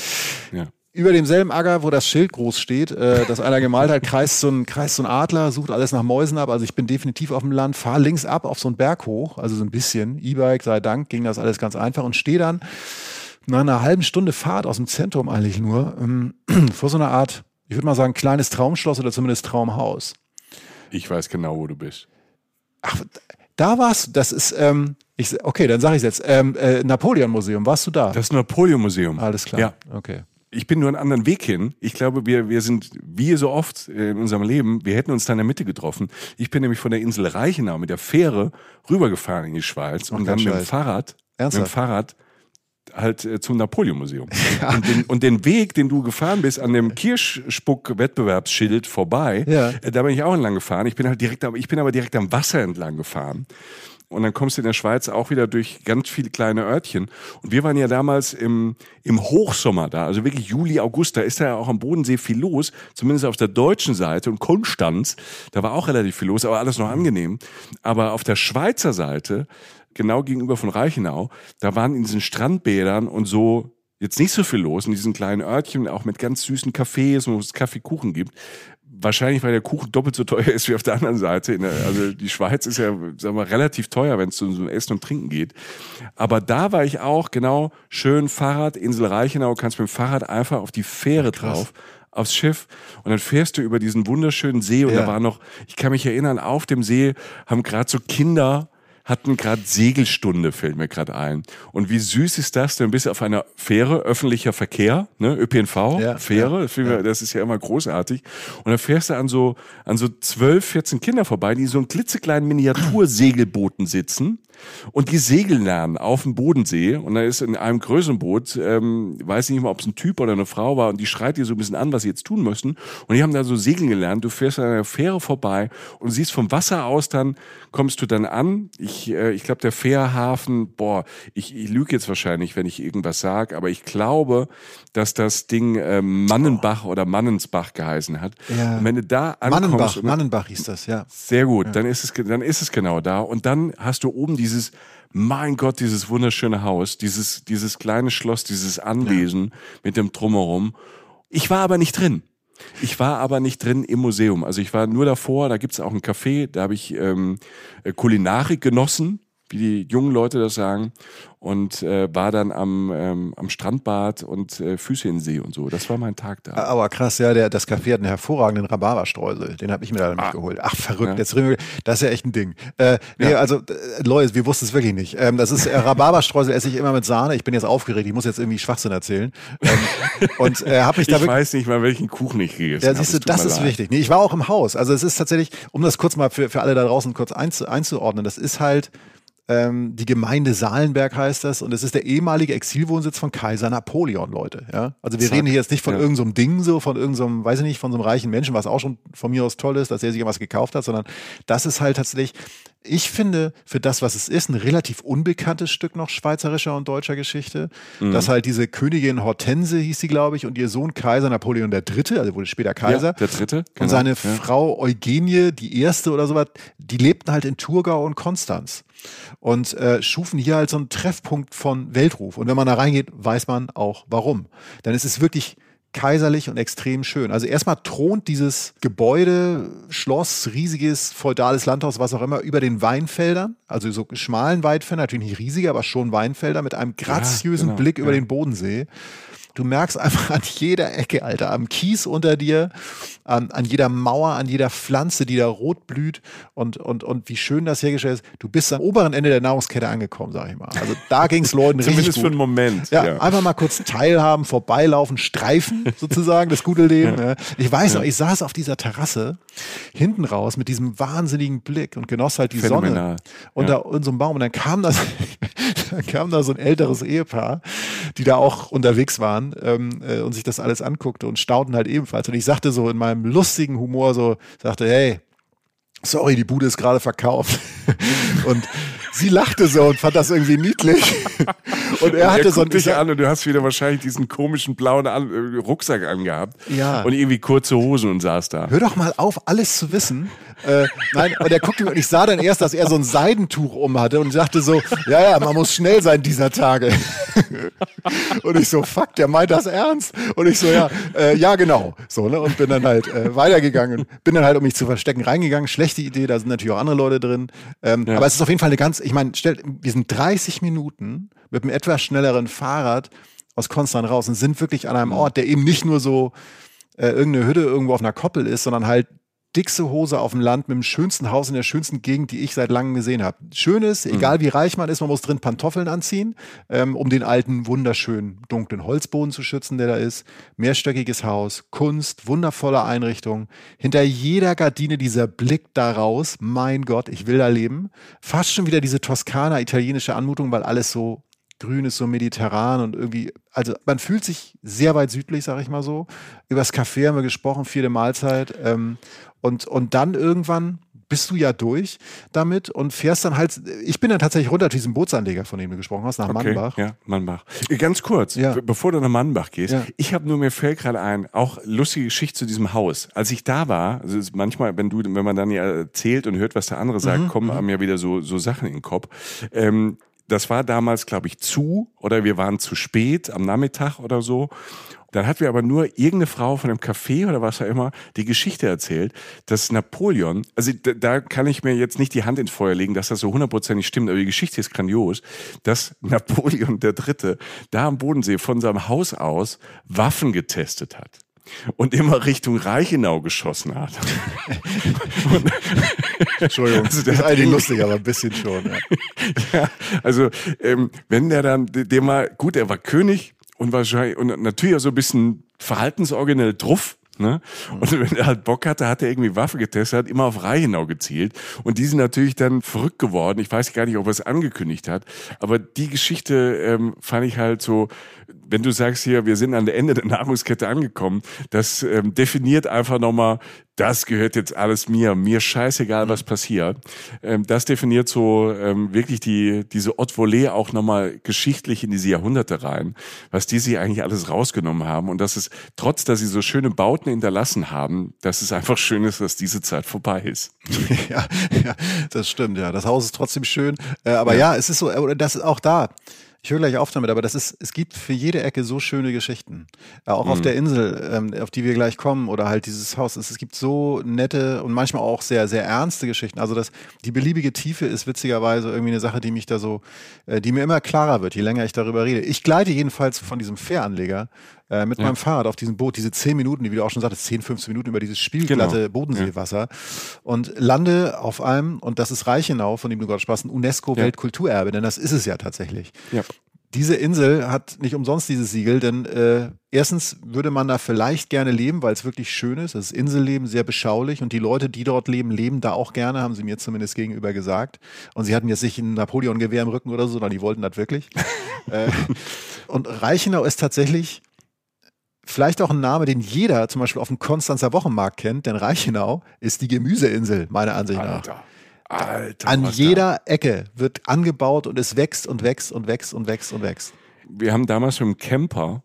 Ja. ja über demselben Acker, wo das Schild groß steht, äh, das einer gemalt hat, kreist so, ein, kreist so ein Adler, sucht alles nach Mäusen ab. Also ich bin definitiv auf dem Land, fahre links ab auf so einen Berg hoch, also so ein bisschen. E-Bike, sei Dank, ging das alles ganz einfach und stehe dann nach einer halben Stunde Fahrt aus dem Zentrum eigentlich nur ähm, <clears throat> vor so einer Art, ich würde mal sagen, kleines Traumschloss oder zumindest Traumhaus. Ich weiß genau, wo du bist. Ach, da warst du, das ist, ähm, ich, okay, dann sage ich jetzt, ähm, äh, Napoleon-Museum, warst du da? Das Napoleon-Museum. Alles klar. Ja. Okay ich bin nur einen anderen Weg hin. Ich glaube, wir, wir sind, wie so oft in unserem Leben, wir hätten uns da in der Mitte getroffen. Ich bin nämlich von der Insel Reichenau mit der Fähre rübergefahren in die Schweiz und dann mit dem Fahrrad, Ernsthaft? mit dem Fahrrad halt äh, zum Napoleon-Museum. <laughs> Ja. Und, den, und, den, Weg, den du gefahren bist, an dem Kirschspuck-Wettbewerbsschild vorbei, ja. äh, da bin ich auch entlang gefahren. Ich bin halt direkt, ich bin aber direkt am Wasser entlang gefahren. Und dann kommst du in der Schweiz auch wieder durch ganz viele kleine Örtchen. Und wir waren ja damals im, im Hochsommer da, also wirklich Juli, August, da ist ja auch am Bodensee viel los, zumindest auf der deutschen Seite. Und Konstanz, da war auch relativ viel los, aber alles noch angenehm. Aber auf der Schweizer Seite, genau gegenüber von Reichenau, da waren in diesen Strandbädern und so jetzt nicht so viel los in diesen kleinen Örtchen, auch mit ganz süßen Cafés, wo es Kaffeekuchen gibt wahrscheinlich, weil der Kuchen doppelt so teuer ist wie auf der anderen Seite. also die Schweiz ist ja, sagen wir, relativ teuer, wenn es um so Essen und Trinken geht. Aber da war ich auch genau schön Fahrrad, Insel Reichenau, kannst mit dem Fahrrad einfach auf die Fähre Ach, drauf aufs Schiff und dann fährst du über diesen wunderschönen See und ja. da war noch, ich kann mich erinnern, auf dem See haben gerade so Kinder hatten gerade Segelstunde, fällt mir gerade ein. Und wie süß ist das? Dann bist auf einer Fähre, öffentlicher Verkehr, ne, ÖPNV, ja, Fähre, ja, das ist ja immer großartig. Und dann fährst du an so, an so 12, 14 Kinder vorbei, die so in klitzekleinen Miniatursegelbooten sitzen und die segeln lernen auf dem Bodensee und da ist in einem größeren Boot, ähm, weiß nicht mehr, ob es ein Typ oder eine Frau war und die schreit dir so ein bisschen an, was sie jetzt tun müssen und die haben da so segeln gelernt, du fährst an einer Fähre vorbei und siehst vom Wasser aus dann, kommst du dann an, ich, äh, ich glaube der Fährhafen, boah, ich, ich lüge jetzt wahrscheinlich, wenn ich irgendwas sage, aber ich glaube, dass das Ding äh, Mannenbach oder Mannensbach geheißen hat. Ja. Und wenn du da ankommst... Mannenbach, Mannenbach hieß das, ja. Sehr gut, ja. dann ist es, dann ist es genau da und dann hast du oben die dieses, mein Gott, dieses wunderschöne Haus, dieses, dieses kleine Schloss, dieses Anwesen ja. mit dem Drumherum. Ich war aber nicht drin. Ich war aber nicht drin im Museum. Also ich war nur davor, da gibt es auch ein Café, da habe ich ähm, Kulinarik genossen, wie die jungen Leute das sagen und äh, war dann am, ähm, am Strandbad und äh, Füße in See und so. Das war mein Tag da. Aber krass, ja, der, das Café hat einen hervorragenden Rhabarberstreusel. Den habe ich mir leider ah. mitgeholt. Ach, verrückt. Ja. Jetzt, das ist ja echt ein Ding. Äh, nee, ja. also, äh, Leute, wir wussten es wirklich nicht. Ähm, das ist äh, Rhabarberstreusel esse ich immer mit Sahne. Ich bin jetzt aufgeregt. Ich muss jetzt irgendwie Schwachsinn erzählen. Ähm, und äh, habe mich da <laughs> Ich weiß nicht mal, welchen Kuchen ich gegessen habe. Ja, siehst du, das ist leid. wichtig. Nee, ich war auch im Haus. Also es ist tatsächlich, um das kurz mal für, für alle da draußen kurz einzu, einzuordnen, das ist halt Ähm, die Gemeinde Salenberg heißt das und es ist der ehemalige Exilwohnsitz von Kaiser Napoleon, Leute. Ja? Also wir Zack. reden hier jetzt nicht von ja. irgendeinem so Ding so, von irgendeinem, so weiß ich nicht, von so einem reichen Menschen, was auch schon von mir aus toll ist, dass er sich was gekauft hat, sondern das ist halt tatsächlich ich finde, für das, was es ist, ein relativ unbekanntes Stück noch schweizerischer und deutscher Geschichte. Mhm. Dass halt diese Königin Hortense hieß sie, glaube ich, und ihr Sohn Kaiser Napoleon III., also wurde später Kaiser. Ja, der Dritte. Genau. Und seine. Frau Eugenie, die Erste oder sowas, die lebten halt in Thurgau und Konstanz. Und äh, schufen hier halt so einen Treffpunkt von Weltruf. Und wenn man da reingeht, weiß man auch warum. Denn es ist wirklich kaiserlich und extrem schön. Also erstmal thront dieses Gebäude, Schloss, riesiges feudales Landhaus, was auch immer, über den Weinfeldern, also so schmalen Weinfeldern, natürlich nicht riesige, aber schon Weinfelder mit einem graziösen ja, genau, Blick über ja. den Bodensee. Du merkst einfach an jeder Ecke, Alter, am Kies unter dir, an, an jeder Mauer, an jeder Pflanze, die da rot blüht und, und, und wie schön das hergestellt ist. Du bist am oberen Ende der Nahrungskette angekommen, sag ich mal. Also da ging es Leuten <laughs> richtig Zumindest gut. für einen Moment. Ja, ja, einfach mal kurz teilhaben, vorbeilaufen, streifen <laughs> sozusagen, das gute Leben. Ja. Ich weiß noch, ich saß auf dieser Terrasse hinten raus mit diesem wahnsinnigen Blick und genoss halt die Phänomenal. Sonne unter unserem Baum und dann kam das, <laughs> dann kam da so ein älteres Ehepaar, die da auch unterwegs waren ähm, äh, und sich das alles anguckte und staunten halt ebenfalls. Und ich sagte so in meinem lustigen Humor so, sagte, hey, sorry, die Bude ist gerade verkauft. <laughs> und sie lachte so und fand das irgendwie niedlich. <laughs> Und er hatte er so ein dich an und du hast wieder wahrscheinlich diesen komischen blauen äh, Rucksack angehabt. Ja. Und irgendwie kurze Hosen und saß da. Hör doch mal auf, alles zu wissen. Äh, nein, und er guckte und ich sah dann erst, dass er so ein Seidentuch um hatte und dachte so, ja, ja, man muss schnell sein dieser Tage. <laughs> und ich so, fuck, der meint das ernst. Und ich so, ja, äh, ja, genau. So, ne? Und bin dann halt äh, weitergegangen. Bin dann halt, um mich zu verstecken, reingegangen. Schlechte Idee, da sind natürlich auch andere Leute drin. Ähm, ja. Aber es ist auf jeden Fall eine ganz, ich meine, wir sind 30 Minuten mit einem etwas schnelleren Fahrrad aus Konstanz raus und sind wirklich an einem mhm. Ort, der eben nicht nur so äh, irgendeine Hütte irgendwo auf einer Koppel ist, sondern halt dickste Hose auf dem Land mit dem schönsten Haus in der schönsten Gegend, die ich seit langem gesehen habe. Schönes, mhm. egal wie reich man ist, man muss drin Pantoffeln anziehen, ähm, um den alten, wunderschönen, dunklen Holzboden zu schützen, der da ist. Mehrstöckiges Haus, Kunst, wundervolle Einrichtung. Hinter jeder Gardine dieser Blick daraus, mein Gott, ich will da leben. Fast schon wieder diese Toskana, italienische Anmutung, weil alles so grün ist, so mediterran und irgendwie, also man fühlt sich sehr weit südlich, sag ich mal so. Übers Café haben wir gesprochen, vierte Mahlzeit. Ähm, und, und dann irgendwann bist du ja durch damit und fährst dann halt, ich bin dann tatsächlich runter zu diesem Bootsanleger, von dem du gesprochen hast, nach okay, Mannbach. Ja, Mannbach. Äh, ganz kurz, ja. bevor du nach Mannbach gehst, ja. ich habe nur mir fällt gerade ein, auch lustige Geschichte zu diesem Haus. Als ich da war, also manchmal, wenn du, wenn man dann ja erzählt und hört, was der andere sagt, mhm, kommen mhm. einem ja wieder so, so Sachen in den Kopf. Ähm, das war damals, glaube ich, zu oder wir waren zu spät am Nachmittag oder so. Dann hat mir aber nur irgendeine Frau von einem Café oder was auch immer die Geschichte erzählt, dass Napoleon, also da, kann ich mir jetzt nicht die Hand ins Feuer legen, dass das so hundertprozentig stimmt, aber die Geschichte ist grandios, dass <laughs> Napoleon der Dritte da am Bodensee von seinem Haus aus Waffen getestet hat und immer Richtung Reichenau geschossen hat. <laughs> Entschuldigung, also das ist eigentlich lustig, aber ein bisschen schon. Ja, <laughs> ja also ähm, wenn der dann, der mal, gut, er war König, und wahrscheinlich und natürlich auch so ein bisschen verhaltensoriginell druff. Ne? Und wenn er halt Bock hatte, hat er irgendwie Waffe getestet, hat immer auf Reichenau gezielt. Und die sind natürlich dann verrückt geworden. Ich weiß gar nicht, ob er es angekündigt hat. Aber die Geschichte ähm, fand ich halt so, wenn du sagst hier, wir sind an der Ende der Nahrungskette angekommen, das ähm, definiert einfach nochmal, das gehört jetzt alles mir, mir scheißegal, was passiert. Ähm, das definiert so ähm, wirklich die diese Haute Volée auch nochmal geschichtlich in diese Jahrhunderte rein, was die sich eigentlich alles rausgenommen haben und dass es trotz, dass sie so schöne Bauten hinterlassen haben, dass es einfach schön ist, dass diese Zeit vorbei ist. <laughs> ja, ja, das stimmt. Ja, das Haus ist trotzdem schön, äh, aber ja. ja, es ist so, äh, das ist auch da. Ich höre gleich auf damit, aber das ist, es gibt für jede Ecke so schöne Geschichten. Ja, auch mhm. auf der Insel, ähm, auf die wir gleich kommen, oder halt dieses Haus. Es, es, gibt so nette und manchmal auch sehr, sehr ernste Geschichten. Also das, die beliebige Tiefe ist witzigerweise irgendwie eine Sache, die mich da so, äh, die mir immer klarer wird, je länger ich darüber rede. Ich gleite jedenfalls von diesem Fähranleger äh, mit ja. meinem Fahrrad auf diesem Boot, diese zehn Minuten, die wie du auch schon sagtest, 10, 15 Minuten über dieses spielglatte genau. Bodenseewasser ja. und lande auf einem, und das ist Reichenau, von dem du gerade sprachst, ein UNESCO-Weltkulturerbe, denn das ist es ja tatsächlich. Ja diese Insel hat nicht umsonst dieses Siegel, denn äh, erstens würde man da vielleicht gerne leben, weil es wirklich schön ist. Das Inselleben sehr beschaulich und die Leute, die dort leben, leben da auch gerne, haben sie mir zumindest gegenüber gesagt. Und sie hatten jetzt nicht ein Napoleon-Gewehr im Rücken oder so, sondern die wollten das wirklich. <laughs> äh, und Reichenau ist tatsächlich vielleicht auch ein Name, den jeder zum Beispiel auf dem Konstanzer Wochenmarkt kennt, denn Reichenau ist die Gemüseinsel, meiner Ansicht nach. Alter. Alter, An jeder da. Ecke wird angebaut und es wächst und wächst und wächst und wächst und wächst. Wir haben damals mit dem Camper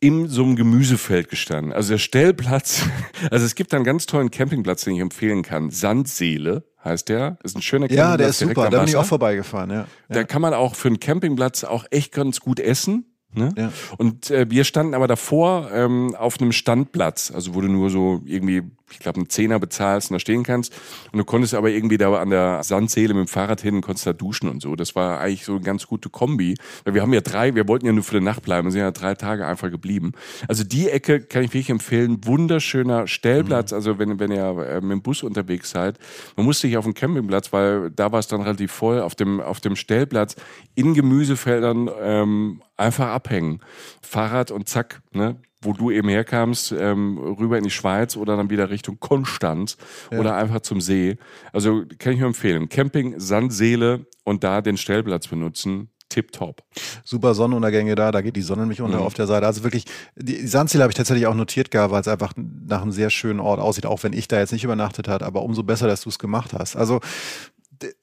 in so einem Gemüsefeld gestanden. Also der Stellplatz, <laughs> also es gibt einen ganz tollen Campingplatz, den ich empfehlen kann. Sandseele heißt der. Ist ein schöner Campingplatz. Ja, der ist super. Da bin ich auch vorbeigefahren, ja. Da kann man auch für einen Campingplatz auch echt ganz gut essen. Ne? Ja. Und äh, wir standen aber davor ähm, auf einem Standplatz, also du nur so irgendwie, ich glaube, einen Zehner bezahlst und da stehen kannst. Und du konntest aber irgendwie da an der Sandseele mit dem Fahrrad hin und konntest da duschen und so. Das war eigentlich so eine ganz gute Kombi. Weil wir haben ja drei, wir wollten ja nur für die Nacht bleiben, wir sind ja drei Tage einfach geblieben. Also die Ecke kann ich wirklich empfehlen. Wunderschöner Stellplatz, mhm. also wenn, wenn ihr äh, mit dem Bus unterwegs seid. Man musste nicht auf dem Campingplatz, weil da war es dann relativ voll. Auf dem, auf dem Stellplatz in Gemüsefeldern ähm, einfach abhängen. Fahrrad und zack, ne? Wo du eben herkamst, ähm, rüber in die Schweiz oder dann wieder Richtung Konstanz ja. oder einfach zum See. Also kann ich nur empfehlen. Camping, Sandseele und da den Stellplatz benutzen. Tipptopp. Super Sonnenuntergänge da, da geht die Sonne nämlich unter mhm. auf der Seite. Also wirklich, die Sandseele habe ich tatsächlich auch notiert gehabt, weil es einfach nach einem sehr schönen Ort aussieht, auch wenn ich da jetzt nicht übernachtet hat, aber umso besser, dass du es gemacht hast. Also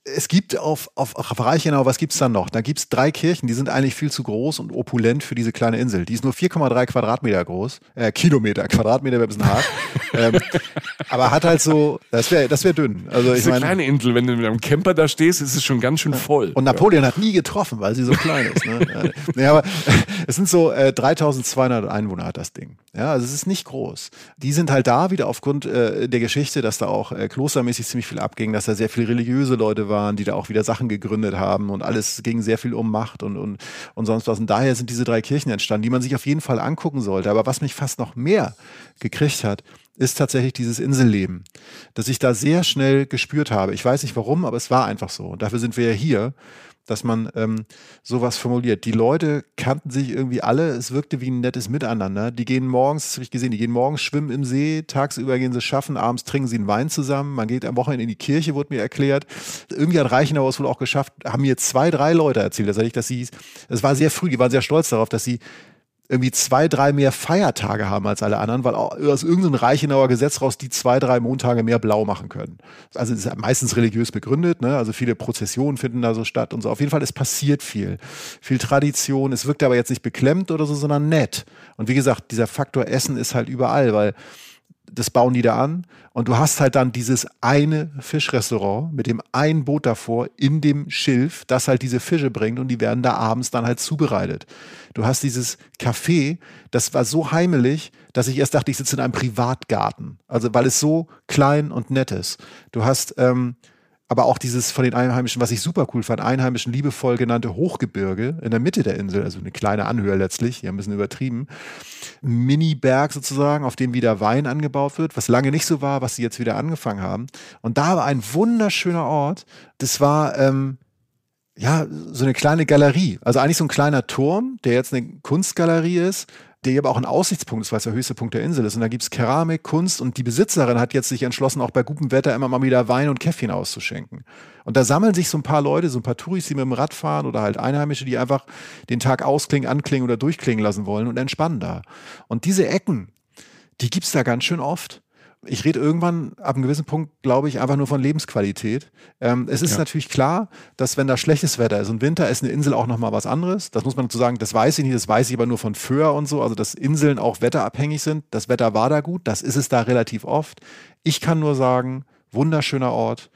es gibt auf, auf, auf Reichenau, was gibt's dann noch? Da gibt's drei Kirchen, die sind eigentlich viel zu groß und opulent für diese kleine Insel. Die ist nur 4,3 Quadratmeter groß, äh, Kilometer, Quadratmeter wäre ein bisschen hart. <laughs> ähm, aber hat halt so, das wäre das wär dünn. Also das ist ich eine kleine Insel, wenn du mit einem Camper da stehst, ist es schon ganz schön voll. Und Napoleon ja. hat nie getroffen, weil sie so klein ist. Ne? <laughs> nee, aber es sind so äh, 3200 Einwohner hat das Ding. Ja, also es ist nicht groß. Die sind halt da wieder aufgrund äh, der Geschichte, dass da auch äh, klostermäßig ziemlich viel abging, dass da sehr viele religiöse Leute waren, die da auch wieder Sachen gegründet haben und alles ging sehr viel um Macht und, und, und sonst was. Und daher sind diese drei Kirchen entstanden, die man sich auf jeden Fall angucken sollte. Aber was mich fast noch mehr gekriegt hat, ist tatsächlich dieses Inselleben, das ich da sehr schnell gespürt habe. Ich weiß nicht warum, aber es war einfach so. Und dafür sind wir ja hier dass man ähm, sowas formuliert. Die Leute kannten sich irgendwie alle, es wirkte wie ein nettes Miteinander. Die gehen morgens, habe ich gesehen, die gehen morgens schwimmen im See, tagsüber gehen sie schaffen, abends trinken sie einen Wein zusammen, man geht am Wochenende in die Kirche, wurde mir erklärt. Irgendwie hat Reichenau es wohl auch geschafft, haben mir zwei, drei Leute erzählt, dass ich, dass sie, es war sehr früh, die waren sehr stolz darauf, dass sie irgendwie zwei, drei mehr Feiertage haben als alle anderen, weil aus irgendeinem Reichenauer Gesetz raus die zwei, drei Montage mehr blau machen können. Also ist meistens religiös begründet, ne? also viele Prozessionen finden da so statt und so. Auf jeden Fall, es passiert viel. Viel Tradition. Es wirkt aber jetzt nicht beklemmt oder so, sondern nett. Und wie gesagt, dieser Faktor Essen ist halt überall, weil das bauen die da an. Und du hast halt dann dieses eine Fischrestaurant mit dem einen Boot davor in dem Schilf, das halt diese Fische bringt und die werden da abends dann halt zubereitet. Du hast dieses Café, das war so heimelig, dass ich erst dachte, ich sitze in einem Privatgarten. Also weil es so klein und nett ist. Du hast ähm, aber auch dieses von den Einheimischen, was ich super cool fand, Einheimischen liebevoll genannte Hochgebirge in der Mitte der Insel, also eine kleine Anhöhe letztlich, ja ein bisschen übertrieben. Mini-Berg sozusagen, auf dem wieder Wein angebaut wird, was lange nicht so war, was sie jetzt wieder angefangen haben. Und da war ein wunderschöner Ort. Das war ähm, ja so eine kleine Galerie, also eigentlich so ein kleiner Turm, der jetzt eine Kunstgalerie ist der aber auch ein Aussichtspunkt ist, weil es der höchste Punkt der Insel ist. Und da gibt es Keramik, Kunst und die Besitzerin hat jetzt sich entschlossen, auch bei gutem Wetter immer mal wieder Wein und Käffchen auszuschenken. Und da sammeln sich so ein paar Leute, so ein paar Touris, die mit dem Rad fahren oder halt Einheimische, die einfach den Tag ausklingen, anklingen oder durchklingen lassen wollen und entspannen da. Und diese Ecken, die gibt es da ganz schön oft ich rede irgendwann ab einem gewissen Punkt, glaube ich, einfach nur von Lebensqualität. Ähm, es ist ja. natürlich klar, dass wenn da schlechtes Wetter ist und Winter ist eine Insel auch nochmal was anderes. Das muss man dazu sagen, das weiß ich nicht, das weiß ich aber nur von Föhr und so, also dass Inseln auch wetterabhängig sind. Das Wetter war da gut, das ist es da relativ oft. Ich kann nur sagen, wunderschöner Ort.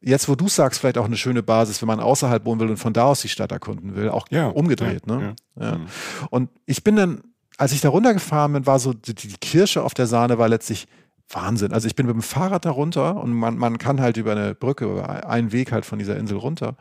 Jetzt, wo du sagst, vielleicht auch eine schöne Basis, wenn man außerhalb wohnen will und von da aus die Stadt erkunden will, auch ja, umgedreht. Ja, ne? Mhm. Und ich bin dann, als ich da runtergefahren bin, war so die, die Kirsche auf der Sahne war letztlich, Wahnsinn. Also ich bin mit dem Fahrrad da runter und man, man kann halt über eine Brücke, über einen Weg halt von dieser Insel runter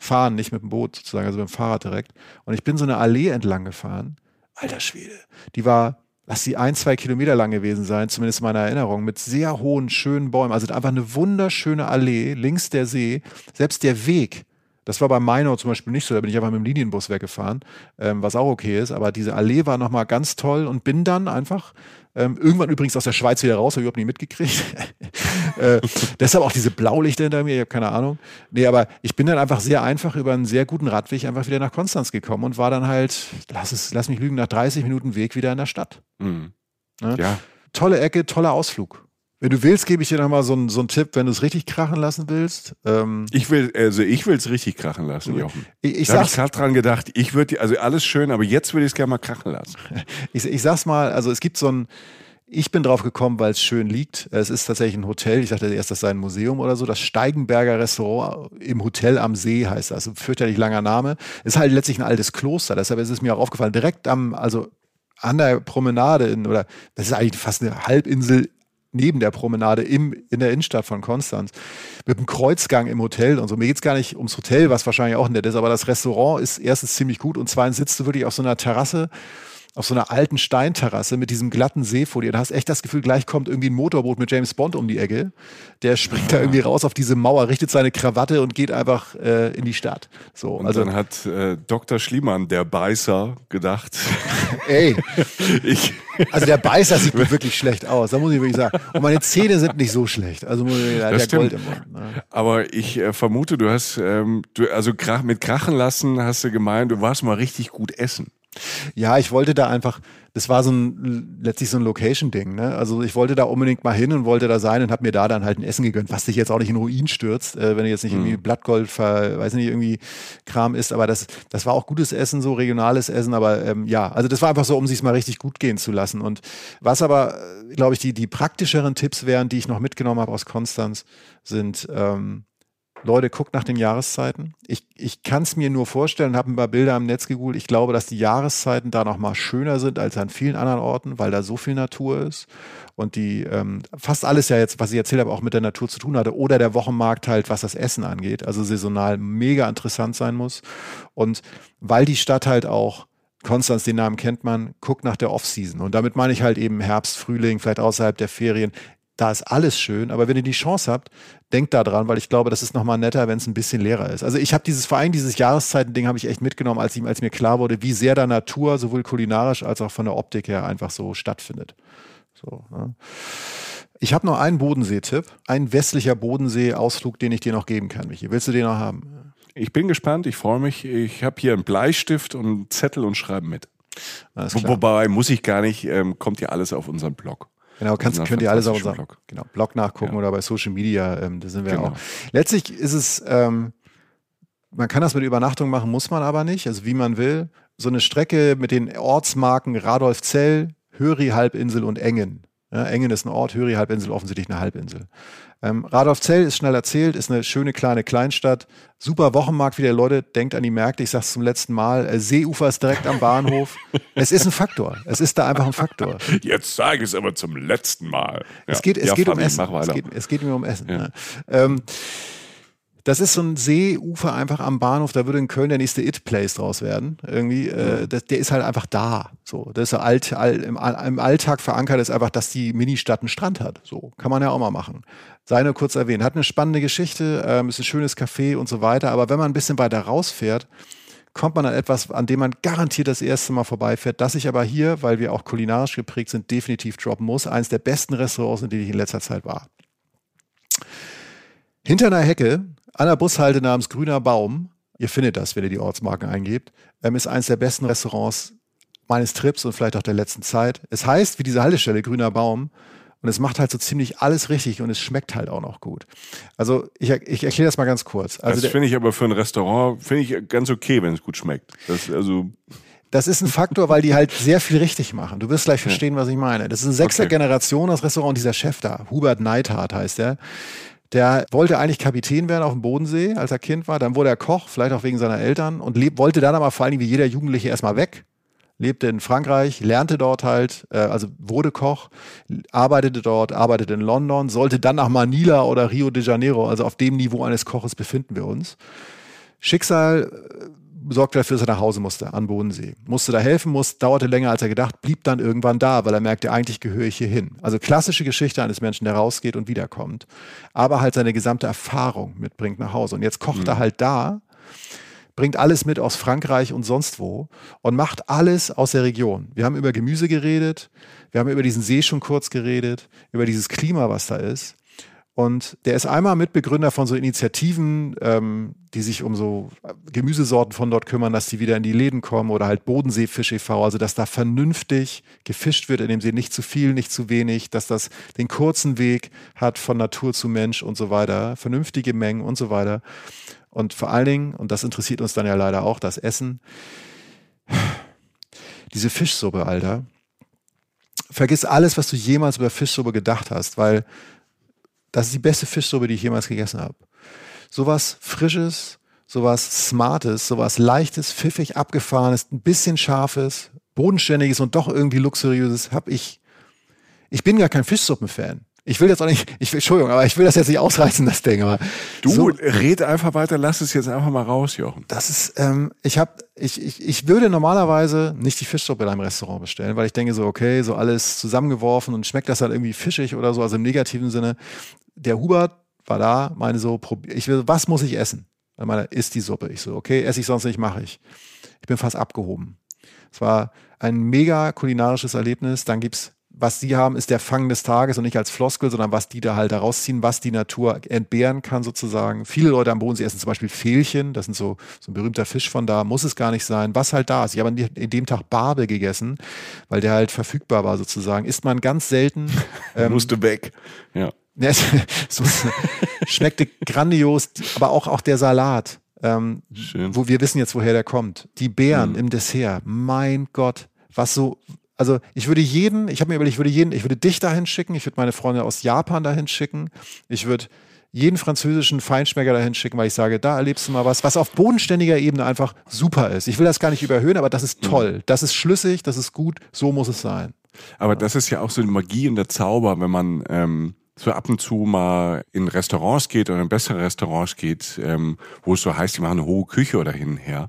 fahren, nicht mit dem Boot sozusagen, also mit dem Fahrrad direkt. Und ich bin so eine Allee entlang gefahren. Alter Schwede. Die war, lass sie ein, zwei Kilometer lang gewesen sein, zumindest in meiner Erinnerung, mit sehr hohen, schönen Bäumen. Also einfach eine wunderschöne Allee, links der See. Selbst der Weg, Das war bei Mainau zum Beispiel nicht so, da bin ich einfach mit dem Linienbus weggefahren, ähm, was auch okay ist, aber diese Allee war nochmal ganz toll und bin dann einfach ähm, irgendwann übrigens aus der Schweiz wieder raus, habe ich überhaupt nicht mitgekriegt. <laughs> äh, deshalb auch diese Blaulichter hinter mir, ich habe keine Ahnung. Nee, aber ich bin dann einfach sehr einfach über einen sehr guten Radweg einfach wieder nach Konstanz gekommen und war dann halt, lass es, lass mich lügen, nach 30 Minuten Weg wieder in der Stadt. Mhm. Ja? ja. Tolle Ecke, toller Ausflug. Wenn du willst, gebe ich dir nochmal so, einen, so einen Tipp, wenn du es richtig krachen lassen willst. Ähm ich will, also ich will es richtig krachen lassen, Jochen. Ich, ich da habe ich gerade dran gedacht, ich würde, also alles schön, aber jetzt würde ich es gerne mal krachen lassen. <laughs> ich, ich sag's mal, also es gibt so ein, ich bin drauf gekommen, weil es schön liegt. Es ist tatsächlich ein Hotel. Ich dachte erst, das sei ein Museum oder so. Das Steigenberger Restaurant im Hotel am See heißt das. Ein fürchterlich langer Name. Ist halt letztlich ein altes Kloster. Deshalb ist es mir auch aufgefallen. Direkt am, also an der Promenade in, oder das ist eigentlich fast eine Halbinsel neben der Promenade im, in der Innenstadt von Konstanz mit einem Kreuzgang im Hotel und so. Mir geht's gar nicht ums Hotel, was wahrscheinlich auch nett ist, aber das Restaurant ist erstens ziemlich gut und zweitens sitzt du wirklich auf so einer Terrasse auf so einer alten Steinterrasse mit diesem glatten See vor dir. Da hast echt das Gefühl, gleich kommt irgendwie ein Motorboot mit James Bond um die Ecke. Der springt ja. da irgendwie raus auf diese Mauer, richtet seine Krawatte und geht einfach äh, in die Stadt. So, und also, dann hat äh, Dr. Schliemann, der Beißer, gedacht. <laughs> Ey, <laughs> ich. Also der Beißer sieht wirklich schlecht aus, da muss ich wirklich sagen. Und meine Zähne sind nicht so schlecht. Also der stimmt. Gold im Mund. Ne? Aber ich äh, vermute, du hast, ähm, du, also krach, mit Krachen lassen hast du gemeint, du warst mal richtig gut essen. Ja, ich wollte da einfach, das war so ein letztlich so ein Location-Ding. Ne? Also ich wollte da unbedingt mal hin und wollte da sein und habe mir da dann halt ein Essen gegönnt, was dich jetzt auch nicht in Ruin stürzt, äh, wenn du jetzt nicht irgendwie mhm. Blattgold, ver, weiß nicht, irgendwie Kram ist. Aber das, das war auch gutes Essen, so regionales Essen. Aber ähm, ja, also das war einfach so, um sich mal richtig gut gehen zu lassen. Und was aber, äh, glaube ich, die, die praktischeren Tipps wären, die ich noch mitgenommen habe aus Konstanz, sind ähm, Leute, guckt nach den Jahreszeiten. Ich, ich kann es mir nur vorstellen, habe ein paar Bilder im Netz gegoogelt. Ich glaube, dass die Jahreszeiten da noch mal schöner sind als an vielen anderen Orten, weil da so viel Natur ist. Und die ähm, fast alles ja jetzt, was ich erzählt habe, auch mit der Natur zu tun hatte. Oder der Wochenmarkt halt, was das Essen angeht. Also saisonal mega interessant sein muss. Und weil die Stadt halt auch Konstanz, den Namen kennt man, guckt nach der Off-Season. Und damit meine ich halt eben Herbst, Frühling, vielleicht außerhalb der Ferien da ist alles schön, aber wenn ihr die Chance habt, denkt da dran, weil ich glaube, das ist nochmal netter, wenn es ein bisschen leerer ist. Also ich habe dieses Verein, dieses Jahreszeiten-Ding habe ich echt mitgenommen, als, ich, als mir klar wurde, wie sehr da Natur sowohl kulinarisch als auch von der Optik her einfach so stattfindet. So, ne? Ich habe noch einen Bodensee-Tipp, ein westlicher Bodensee-Ausflug, den ich dir noch geben kann, Michi. Willst du den noch haben? Ich bin gespannt, ich freue mich. Ich habe hier einen Bleistift und einen Zettel und schreibe mit. Wobei muss ich gar nicht, ähm, kommt ja alles auf unseren Blog. Genau, kannst, könnt ihr alles auf unserem Blog. Genau, Blog nachgucken ja. oder bei Social Media, ähm, da sind wir genau. auch. Letztlich ist es, ähm, man kann das mit Übernachtung machen, muss man aber nicht, also wie man will. So eine Strecke mit den Ortsmarken Radolfzell, Höri-Halbinsel und Engen. Ja, Engen ist ein Ort, Höri-Halbinsel offensichtlich eine Halbinsel. Ähm, Radolfzell ist schnell erzählt, ist eine schöne kleine Kleinstadt. Super Wochenmarkt wieder, Leute, denkt an die Märkte, ich sag's zum letzten Mal. Äh, Seeufer ist direkt am Bahnhof. <laughs> es ist ein Faktor. Es ist da einfach ein Faktor. Jetzt sage ich es aber zum letzten Mal. Es geht, es ja, geht um Essen. Es geht, es geht mir um Essen. Ja. Ne? Ähm, das ist so ein Seeufer einfach am Bahnhof, da würde in Köln der nächste It-Place draus werden. Irgendwie, äh, das, der ist halt einfach da. So, das ist alt, all, im, im, Alltag verankert ist einfach, dass die Ministadt einen Strand hat. So, kann man ja auch mal machen. Sei nur kurz erwähnt. Hat eine spannende Geschichte, ähm, ist ein schönes Café und so weiter. Aber wenn man ein bisschen weiter rausfährt, kommt man an etwas, an dem man garantiert das erste Mal vorbeifährt, das ich aber hier, weil wir auch kulinarisch geprägt sind, definitiv droppen muss. Eines der besten Restaurants, in denen ich in letzter Zeit war. Hinter einer Hecke an der Bushalte namens Grüner Baum, ihr findet das, wenn ihr die Ortsmarken eingebt, ähm, ist eines der besten Restaurants meines Trips und vielleicht auch der letzten Zeit. Es heißt wie diese Haltestelle Grüner Baum und es macht halt so ziemlich alles richtig und es schmeckt halt auch noch gut. Also ich, ich erkläre das mal ganz kurz. Also das finde ich aber für ein Restaurant finde ich ganz okay, wenn es gut schmeckt. Das also das ist ein Faktor, weil die halt sehr viel richtig machen. Du wirst gleich verstehen, was ich meine. Das ist eine sechste okay. Generation das Restaurant und dieser Chef da, Hubert Neidhardt heißt der. Der wollte eigentlich Kapitän werden auf dem Bodensee, als er Kind war. Dann wurde er Koch, vielleicht auch wegen seiner Eltern und wollte dann aber vor allem wie jeder Jugendliche erstmal weg. Lebte in Frankreich, lernte dort halt, äh, also wurde Koch, arbeitete dort, arbeitete in London, sollte dann nach Manila oder Rio de Janeiro, also auf dem Niveau eines Koches befinden wir uns. Schicksal äh, sorgte dafür, dass er nach Hause musste, an Bodensee. Musste da helfen, muss, dauerte länger als er gedacht, blieb dann irgendwann da, weil er merkte, eigentlich gehöre ich hier hin. Also klassische Geschichte eines Menschen, der rausgeht und wiederkommt, aber halt seine gesamte Erfahrung mitbringt nach Hause. Und jetzt kocht mhm. er halt da bringt alles mit aus Frankreich und sonst wo und macht alles aus der Region. Wir haben über Gemüse geredet, wir haben über diesen See schon kurz geredet, über dieses Klima, was da ist. Und der ist einmal Mitbegründer von so Initiativen, ähm, die sich um so Gemüsesorten von dort kümmern, dass die wieder in die Läden kommen oder halt Bodenseefisch e.V., also dass da vernünftig gefischt wird in dem See, nicht zu viel, nicht zu wenig, dass das den kurzen Weg hat von Natur zu Mensch und so weiter, vernünftige Mengen und so weiter. Und vor allen Dingen, und das interessiert uns dann ja leider auch, das Essen, diese Fischsuppe, Alter. Vergiss alles, was du jemals über Fischsuppe gedacht hast, weil das ist die beste Fischsuppe, die ich jemals gegessen habe. Sowas Frisches, sowas Smartes, sowas Leichtes, pfiffig, abgefahrenes, ein bisschen Scharfes, Bodenständiges und doch irgendwie Luxuriöses habe ich. Ich bin gar kein Fischsuppen-Fan. Ich will jetzt auch nicht, ich will, Entschuldigung, aber ich will das jetzt nicht ausreißen, das Ding. Aber du so, red einfach weiter, lass es jetzt einfach mal raus, Jochen. Das ist, ähm, ich habe, ich, ich, ich würde normalerweise nicht die Fischsuppe in einem Restaurant bestellen, weil ich denke so, okay, so alles zusammengeworfen und schmeckt das halt irgendwie fischig oder so, also im negativen Sinne der Hubert war da, meine so, ich will, was muss ich essen? Er meine, isst die Suppe. Ich so, okay, esse ich sonst nicht, mache ich. Ich bin fast abgehoben. Es war ein mega kulinarisches Erlebnis. Dann gibt's, was sie haben, ist der Fang des Tages und nicht als Floskel, sondern was die da halt herausziehen, was die Natur entbehren kann sozusagen. Viele Leute am Boden, sie essen zum Beispiel Fehlchen, das sind so, so ein berühmter Fisch von da, muss es gar nicht sein, was halt da ist. Ich habe in dem Tag Barbe gegessen, weil der halt verfügbar war sozusagen. Isst man ganz selten. <laughs> Ähm, musste weg, ja. <laughs> Ja, so, schmeckte grandios, aber auch, auch der Salat. Ähm, Schön. Wo wir wissen jetzt, woher der kommt. Die Beeren mhm. im Dessert. Mein Gott, was so. Also ich würde jeden, ich habe mir überlegt, ich würde jeden, ich würde dich dahin schicken, ich würde meine Freunde aus Japan dahin schicken, ich würde jeden französischen Feinschmecker dahin schicken, weil ich sage, da erlebst du mal was, was auf bodenständiger Ebene einfach super ist. Ich will das gar nicht überhöhen, aber das ist mhm. toll, das ist schlüssig, das ist gut, so muss es sein. Aber das ist ja auch so die Magie und der Zauber, wenn man ähm, so ab und zu mal in Restaurants geht oder in bessere Restaurants geht, ähm, wo es so heißt, die machen eine hohe Küche oder hin und her.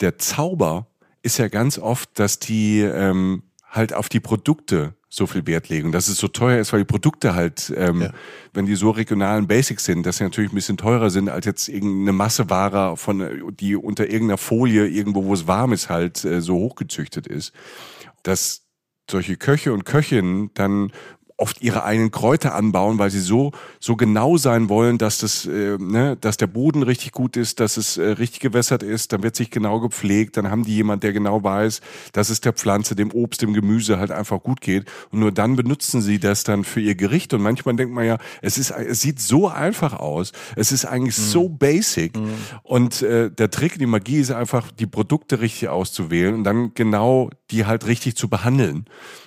Der Zauber ist ja ganz oft, dass die ähm, halt auf die Produkte so viel Wert legen. Dass es so teuer ist, weil die Produkte halt, ähm, ja. wenn die so regionalen Basics sind, dass sie natürlich ein bisschen teurer sind als jetzt irgendeine Masseware von, die unter irgendeiner Folie irgendwo, wo es warm ist, halt äh, so hochgezüchtet ist. Dass solche Köche und Köchinnen dann oft ihre eigenen Kräuter anbauen, weil sie so so genau sein wollen, dass das, äh, ne, dass der Boden richtig gut ist, dass es äh, richtig gewässert ist. Dann wird sich genau gepflegt. Dann haben die jemand, der genau weiß, dass es der Pflanze, dem Obst, dem Gemüse halt einfach gut geht. Und nur dann benutzen sie das dann für ihr Gericht. Und manchmal denkt man ja, es ist, es sieht so einfach aus. Es ist eigentlich mhm. so basic. Mhm. Und äh, der Trick, die Magie ist einfach, die Produkte richtig auszuwählen und dann genau die halt richtig zu behandeln.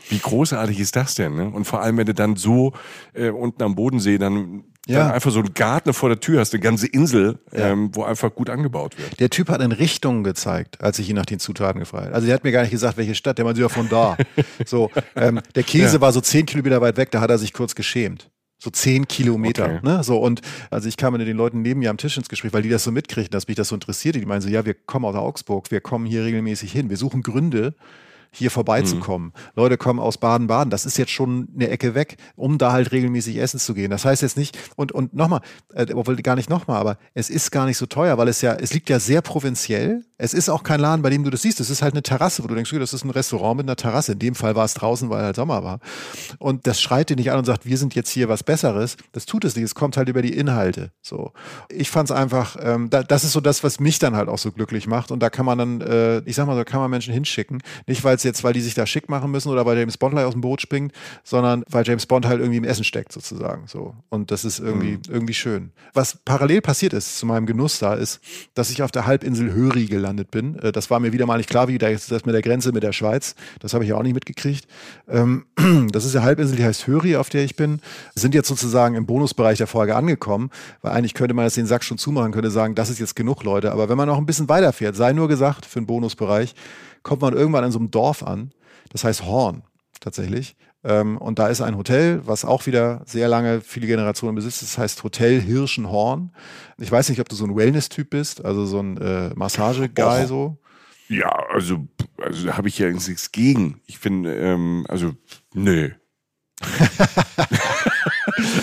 Wie großartig ist das denn? Ne? Und vor allem, wenn du dann so äh, unten am Bodensee dann, ja. dann einfach so einen Garten vor der Tür hast, eine ganze Insel, ja. ähm, wo einfach gut angebaut wird. Der Typ hat in Richtungen gezeigt, als ich ihn nach den Zutaten gefragt habe. Also der hat mir gar nicht gesagt, welche Stadt, der meinte ja von da. <laughs> so, ähm, der Käse ja. war so zehn Kilometer weit weg, da hat er sich kurz geschämt so zehn Kilometer. Okay. Ne? So, und also ich kam mit den Leuten neben mir am Tisch ins Gespräch, weil die das so mitkriegen, dass mich das so interessierte. Die meinen so, ja, wir kommen aus Augsburg, wir kommen hier regelmäßig hin, wir suchen Gründe, hier vorbeizukommen. Mhm. Leute kommen aus Baden-Baden, das ist jetzt schon eine Ecke weg, um da halt regelmäßig essen zu gehen. Das heißt jetzt nicht, und, und nochmal, äh, obwohl gar nicht nochmal, aber es ist gar nicht so teuer, weil es ja, es liegt ja sehr provinziell. Es ist auch kein Laden, bei dem du das siehst. Es ist halt eine Terrasse, wo du denkst, das ist ein Restaurant mit einer Terrasse. In dem Fall war es draußen, weil halt Sommer war. Und das schreit dir nicht an und sagt, wir sind jetzt hier was Besseres. Das tut es nicht. Es kommt halt über die Inhalte. So. Ich fand es einfach, ähm, da, das ist so das, was mich dann halt auch so glücklich macht. Und da kann man dann, äh, ich sag mal, da kann man Menschen hinschicken. Nicht, weil es jetzt, weil die sich da schick machen müssen oder weil James Bond gleich aus dem Boot springt, sondern weil James Bond halt irgendwie im Essen steckt, sozusagen. So. Und das ist irgendwie, mhm. irgendwie schön. Was parallel passiert ist zu meinem Genuss da, ist, dass ich auf der Halbinsel Höri gelandet bin. Äh, das war mir wieder mal nicht klar, wie das mit der Grenze mit der Schweiz. Das habe ich ja auch nicht mitgekriegt. Ähm, <clears throat> das ist eine Halbinsel, die heißt Höri, auf der ich bin. Sind jetzt sozusagen im Bonusbereich der Folge angekommen, weil eigentlich könnte man jetzt den Sack schon zumachen, könnte sagen, das ist jetzt genug, Leute. Aber wenn man noch ein bisschen weiterfährt, sei nur gesagt, für einen Bonusbereich, kommt man irgendwann in so einem Dorf an. Das heißt Horn tatsächlich. Ähm, und da ist ein Hotel, was auch wieder sehr lange, viele Generationen besitzt. Das heißt Hotel Hirschenhorn. Ich weiß nicht, ob du so ein Wellness-Typ bist, also so ein äh, Massage-Guy so. Ja, also, also da habe ich ja nichts gegen. Ich finde, ähm, also, nö. <laughs>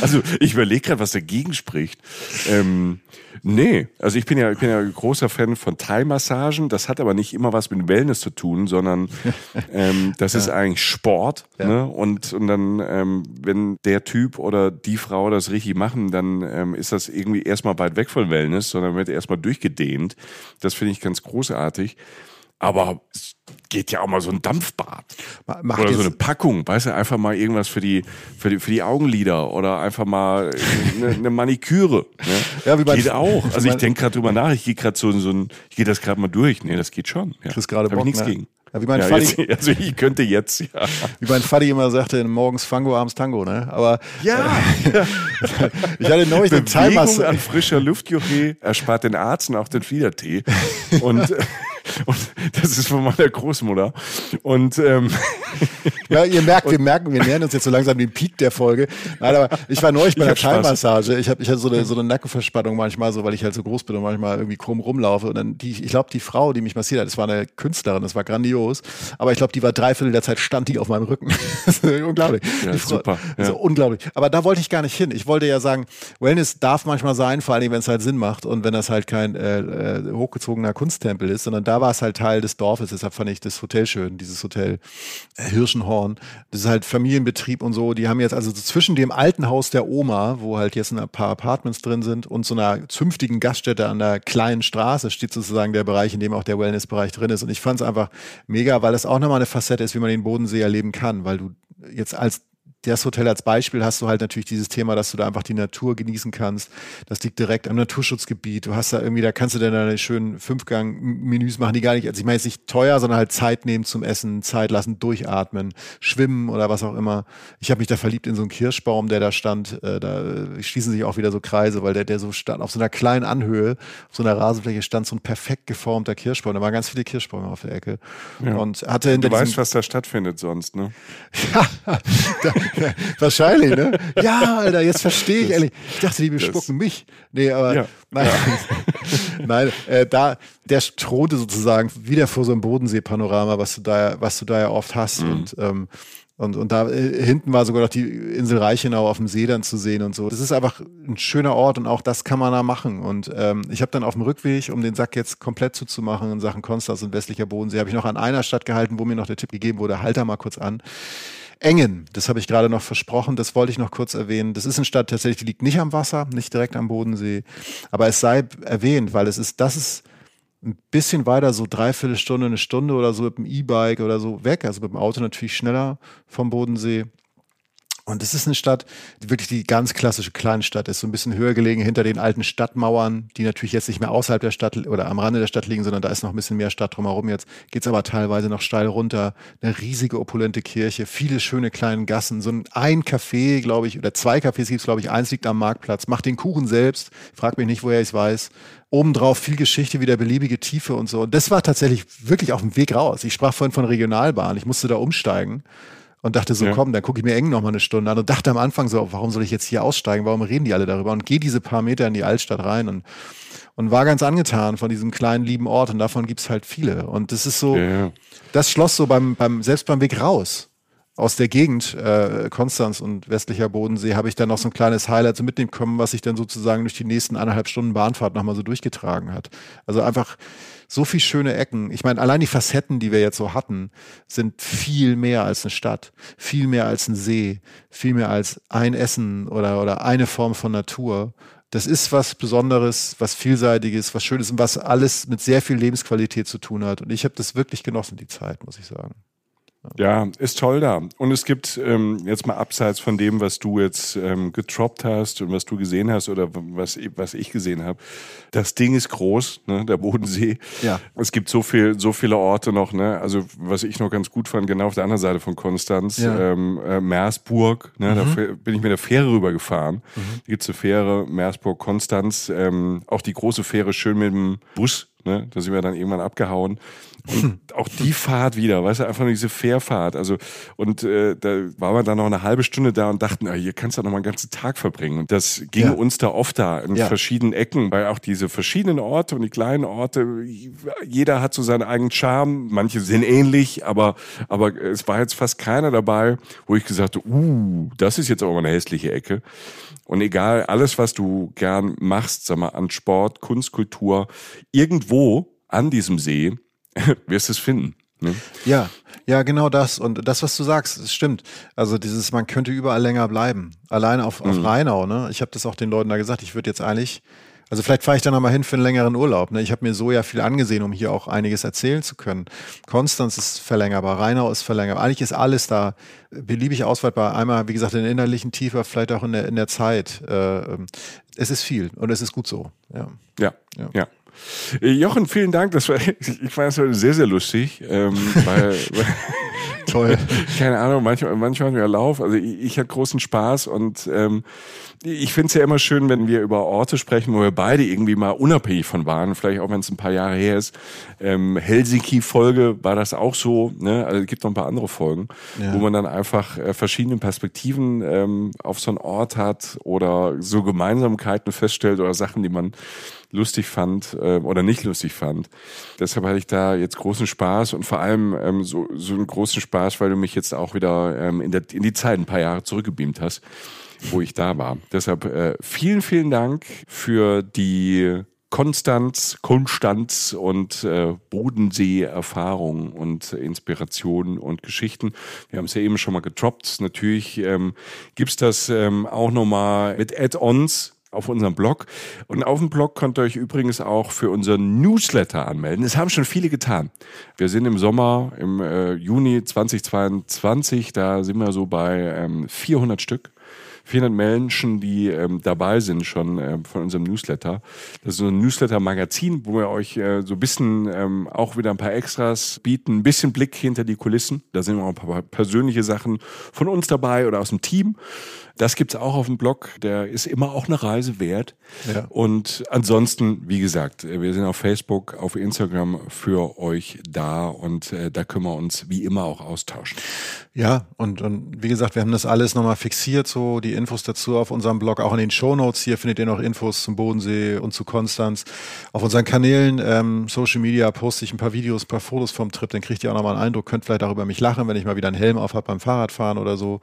also ich überlege gerade, was dagegen spricht. Ähm, nee, also ich bin ja, ich bin ja großer Fan von Thai-Massagen. Das hat aber nicht immer was mit Wellness zu tun, sondern <laughs> ähm, das ja. ist eigentlich Sport. Ja. Ne? Und, und dann, ähm, wenn der Typ oder die Frau das richtig machen, dann ähm, ist das irgendwie erstmal weit weg von Wellness, sondern wird erstmal durchgedehnt. Das finde ich ganz großartig. Aber geht ja auch mal so ein Dampfbad. Macht oder so eine Packung, weißt du, einfach mal irgendwas für die, für die, für die Augenlider oder einfach mal eine, eine Maniküre. Ne? Ja, wie geht auch. Also ich denke gerade drüber nach, ich gehe gerade so, so ein, ich gehe das gerade mal durch. Nee, das geht schon. Ja. Kriegst gerade Bock, nichts ne? gegen. Ja, wie mein ja, Fadi, jetzt, also ich könnte jetzt, ja. <laughs> Wie mein Fadi immer sagte, morgens Fango, abends Tango, ne? Aber ja, äh, <laughs> ich hatte neulich den Timer an frischer Luft, erspart den Arzt und auch <laughs> den Fliedertee. Und und das ist von meiner Großmutter. Und ähm, <laughs> ja, ihr merkt, wir merken, wir nähern uns jetzt so langsam den Peak der Folge. Nein, aber ich war neulich bei der Thai-Massage. Ich, hab, ich hatte so eine, so eine Nackenverspannung manchmal, so weil ich halt so groß bin und manchmal irgendwie krumm rumlaufe. Und dann die, ich glaube, die Frau, die mich massiert hat, das war eine Künstlerin, das war grandios. Aber ich glaube, die war dreiviertel der Zeit stand die auf meinem Rücken. <laughs> unglaublich. Ja, die super. Ja. So unglaublich. Aber da wollte ich gar nicht hin. Ich wollte ja sagen, Wellness darf manchmal sein, vor allem wenn es halt Sinn macht und wenn das halt kein äh, äh, hochgezogener Kunsttempel ist, sondern da war es halt Teil des Dorfes. Deshalb fand ich das Hotel schön, dieses Hotel Hirschenhorn. Das ist halt Familienbetrieb und so. Die haben jetzt also zwischen dem alten Haus der Oma, wo halt jetzt ein paar Apartments drin sind, und so einer zünftigen Gaststätte an der kleinen Straße steht sozusagen der Bereich, in dem auch der Wellnessbereich drin ist. Und ich fand es einfach mega, weil das auch nochmal eine Facette ist, wie man den Bodensee erleben kann, weil du jetzt als das Hotel als Beispiel hast du halt natürlich dieses Thema, dass du da einfach die Natur genießen kannst. Das liegt direkt am Naturschutzgebiet. Du hast da irgendwie, da kannst du dann deine schönen Fünfgang-Menüs machen, die gar nicht, also ich meine jetzt nicht teuer, sondern halt Zeit nehmen zum Essen, Zeit lassen, durchatmen, schwimmen oder was auch immer. Ich habe mich da verliebt in so einen Kirschbaum, der da stand. Äh, da schließen sich auch wieder so Kreise, weil der, der so stand, auf so einer kleinen Anhöhe, auf so einer Rasenfläche stand so ein perfekt geformter Kirschbaum. Da waren ganz viele Kirschbäume auf der Ecke. Ja. Und hatte hinter Du weißt, was da stattfindet sonst, ne? <laughs> ja, da, <laughs> Wahrscheinlich, ne? Ja, Alter, jetzt verstehe ich ehrlich. Ich dachte, die bespucken mich. Nee, aber ja. nein. Ja. <laughs> nein, äh, da, der thronte sozusagen wieder vor so einem Bodensee-Panorama, was du da, was du da ja oft hast. Mhm. Und ähm, und, und da äh, hinten war sogar noch die Insel Reichenau auf dem See dann zu sehen und so. Das ist einfach ein schöner Ort und auch das kann man da machen. Und ähm, ich habe dann auf dem Rückweg, um den Sack jetzt komplett zuzumachen in Sachen Konstanz und westlicher Bodensee, habe ich noch an einer Stadt gehalten, wo mir noch der Tipp gegeben wurde, halt da mal kurz an. Engen, das habe ich gerade noch versprochen, das wollte ich noch kurz erwähnen. Das ist eine Stadt tatsächlich, die liegt nicht am Wasser, nicht direkt am Bodensee, aber es sei erwähnt, weil es ist, das ist ein bisschen weiter, so dreiviertel Stunde, eine Stunde oder so mit dem E-Bike oder so weg, also mit dem Auto natürlich schneller vom Bodensee. Und es ist eine Stadt, die wirklich die ganz klassische Kleinstadt ist, so ein bisschen höher gelegen hinter den alten Stadtmauern, die natürlich jetzt nicht mehr außerhalb der Stadt oder am Rande der Stadt liegen, sondern da ist noch ein bisschen mehr Stadt drumherum. Jetzt geht's aber teilweise noch steil runter. Eine riesige, opulente Kirche, viele schöne kleine Gassen, so ein, ein Café, glaube ich, oder zwei Cafés gibt's, glaube ich. Eins liegt am Marktplatz, macht den Kuchen selbst, frag mich nicht, woher ich weiß. Obendrauf viel Geschichte, wieder beliebige Tiefe und so. Und das war tatsächlich wirklich auf dem Weg raus. Ich sprach vorhin von Regionalbahn, ich musste da umsteigen und dachte so, ja. komm, dann gucke ich mir eng noch mal eine Stunde an und dachte am Anfang so, warum soll ich jetzt hier aussteigen? Warum reden die alle darüber? Und gehe diese paar Meter in die Altstadt rein und und war ganz angetan von diesem kleinen lieben Ort und davon gibt's halt viele und das ist so, ja. das schloss so beim beim selbst beim Weg raus aus der Gegend äh, Konstanz und westlicher Bodensee habe ich dann noch so ein kleines Highlight so mitnehmen können, was sich dann sozusagen durch die nächsten anderthalb Stunden Bahnfahrt nochmal so durchgetragen hat. Also einfach so viel schöne Ecken. Ich meine, allein die Facetten, die wir jetzt so hatten, sind viel mehr als eine Stadt, viel mehr als ein See, viel mehr als ein Essen oder, oder eine Form von Natur. Das ist was Besonderes, was Vielseitiges, was Schönes und was alles mit sehr viel Lebensqualität zu tun hat. Und ich habe das wirklich genossen, die Zeit, muss ich sagen. Ja, ist toll da. Und es gibt ähm, jetzt mal abseits von dem, was du jetzt ähm, getroppt hast und was du gesehen hast oder was, was ich gesehen habe. Das Ding ist groß, ne, der Bodensee. Ja. Es gibt so viel, so viele Orte noch. Ne? Also was ich noch ganz gut fand, genau auf der anderen Seite von Konstanz, ja. ähm, äh, Meersburg. Ne, mhm. Da bin ich mit der Fähre rübergefahren. Mhm. Da gibt's eine Fähre, Meersburg, Konstanz. Ähm, auch die große Fähre schön mit dem Bus Ne? Da sind wir dann irgendwann abgehauen. Und <laughs> auch die Fahrt wieder, weißt du, einfach nur diese Fährfahrt. Also, und äh, da waren wir dann noch eine halbe Stunde da und dachten, ah, hier kannst du noch mal einen ganzen Tag verbringen. Und das ging ja. uns da oft da in ja. verschiedenen Ecken, weil auch diese verschiedenen Orte und die kleinen Orte, jeder hat so seinen eigenen Charme. Manche sind ähnlich, aber, aber es war jetzt fast keiner dabei, wo ich gesagt habe, uh, das ist jetzt aber mal eine hässliche Ecke. Und egal, alles, was du gern machst, sag mal, an Sport, Kunst, Kultur, irgendwo an diesem See <laughs> wirst du es finden. Ne? Ja, ja, genau das. Und das, was du sagst, das stimmt. Also dieses, man könnte überall länger bleiben. Allein auf, auf mhm. Rheinau, ne? Ich habe das auch den Leuten da gesagt, ich würde jetzt eigentlich, also vielleicht fahre ich dann nochmal hin für einen längeren Urlaub. Ne? Ich habe mir so ja viel angesehen, um hier auch einiges erzählen zu können. Konstanz ist verlängerbar, Rheinau ist verlängerbar. Eigentlich ist alles da beliebig ausweitbar. Einmal, wie gesagt, in der innerlichen Tiefe, vielleicht auch in der, in der Zeit. Äh, ähm, es ist viel und es ist gut so. Ja, ja. ja. ja. Jochen, vielen Dank. Das war, ich fand es sehr, sehr lustig. Ähm, <laughs> weil, Toll. Keine Ahnung, manchmal, manchmal hatten wir Lauf. Also ich, ich hatte großen Spaß und ähm, ich finde es ja immer schön, wenn wir über Orte sprechen, wo wir beide irgendwie mal unabhängig von waren, vielleicht auch wenn es ein paar Jahre her ist. Ähm, Helsinki-Folge war das auch so, ne? Also es gibt noch ein paar andere Folgen, ja. wo man dann einfach äh, verschiedene Perspektiven ähm, auf so einen Ort hat oder so Gemeinsamkeiten feststellt oder Sachen, die man lustig fand äh, oder nicht lustig fand. Deshalb hatte ich da jetzt großen Spaß und vor allem ähm, so, so einen großen Spaß, weil du mich jetzt auch wieder ähm, in, der, in die Zeit ein paar Jahre zurückgebeamt hast wo ich da war. Deshalb äh, vielen, vielen Dank für die Konstanz, Konstanz und äh, Bodensee-Erfahrung und Inspirationen und Geschichten. Wir haben es ja eben schon mal getroppt. Natürlich ähm, gibt's das ähm, auch nochmal mit Add-ons auf unserem Blog. Und auf dem Blog könnt ihr euch übrigens auch für unseren Newsletter anmelden. Das haben schon viele getan. Wir sind im Sommer, im äh, Juni 2022, da sind wir so bei ähm, 400 Stück. 400 Menschen, die ähm, dabei sind schon äh, von unserem Newsletter. Das ist so ein Newsletter-Magazin, wo wir euch äh, so ein bisschen ähm, auch wieder ein paar Extras bieten, ein bisschen Blick hinter die Kulissen. Da sind auch ein paar persönliche Sachen von uns dabei oder aus dem Team. Das gibt's auch auf dem Blog. Der ist immer auch eine Reise wert. Ja. Und ansonsten, wie gesagt, wir sind auf Facebook, auf Instagram für euch da und äh, da können wir uns wie immer auch austauschen. Ja, und, und wie gesagt, wir haben das alles nochmal fixiert, so die Infos dazu auf unserem Blog, auch in den Show Notes. Hier findet ihr noch Infos zum Bodensee und zu Konstanz. Auf unseren Kanälen, ähm, Social Media, poste ich ein paar Videos, ein paar Fotos vom Trip, dann kriegt ihr auch nochmal einen Eindruck, könnt vielleicht auch über mich lachen, wenn ich mal wieder einen Helm auf habe beim Fahrradfahren oder so.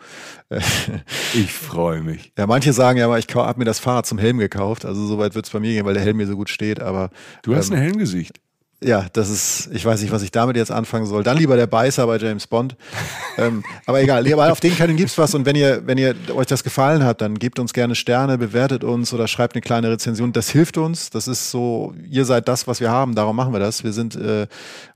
ich freue mich. Ja, manche sagen ja, aber ich habe mir das Fahrrad zum Helm gekauft. Also soweit wird es bei mir gehen, weil der Helm mir so gut steht. Aber du hast ähm, ein Helmgesicht. Ja, das ist, ich weiß nicht, was ich damit jetzt anfangen soll. Dann lieber der Beißer bei James Bond. ähm, aber egal, aber auf den Kanälen gibt's was und wenn ihr, wenn ihr euch das gefallen hat, dann gebt uns gerne Sterne, bewertet uns oder schreibt eine kleine Rezension. Das hilft uns. Das ist so, ihr seid das, was wir haben, darum machen wir das. Wir sind äh,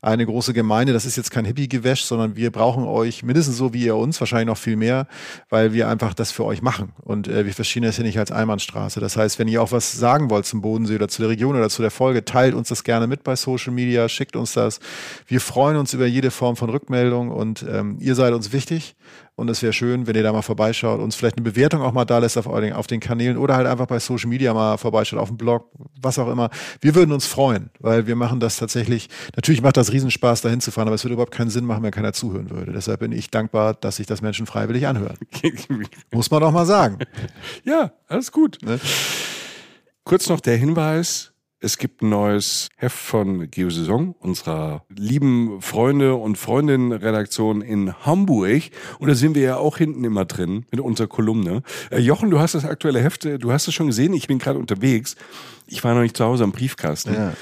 eine große Gemeinde, das ist jetzt kein Hippie-Gewäsch, sondern wir brauchen euch mindestens so wie ihr uns, wahrscheinlich noch viel mehr, weil wir einfach das für euch machen. Und äh, wir verstehen das hier nicht als Einbahnstraße. Das heißt, wenn ihr auch was sagen wollt zum Bodensee oder zu der Region oder zu der Folge, teilt uns das gerne mit bei Social Media, schickt uns das. Wir freuen uns über jede Form von Rückmeldung und ähm, ihr seid uns wichtig. Und es wäre schön, wenn ihr da mal vorbeischaut, uns vielleicht eine Bewertung auch mal da lässt auf, auf den Kanälen oder halt einfach bei Social Media mal vorbeischaut, auf dem Blog, was auch immer. Wir würden uns freuen, weil wir machen das tatsächlich, natürlich macht das Riesenspaß, da hinzufahren, aber es würde überhaupt keinen Sinn machen, wenn keiner zuhören würde. Deshalb bin ich dankbar, dass sich das Menschen freiwillig anhören. <laughs> Muss man doch mal sagen. Ja, alles gut. Ne? Kurz noch der Hinweis, es gibt ein neues Heft von Geosaison, unserer lieben Freunde und Freundinnen-Redaktion in Hamburg. Und da sind wir ja auch hinten immer drin mit unserer Kolumne. Äh, Jochen, du hast das aktuelle Heft, äh, du hast es schon gesehen, ich bin gerade unterwegs. Ich war noch nicht zu Hause am Briefkasten. Ja.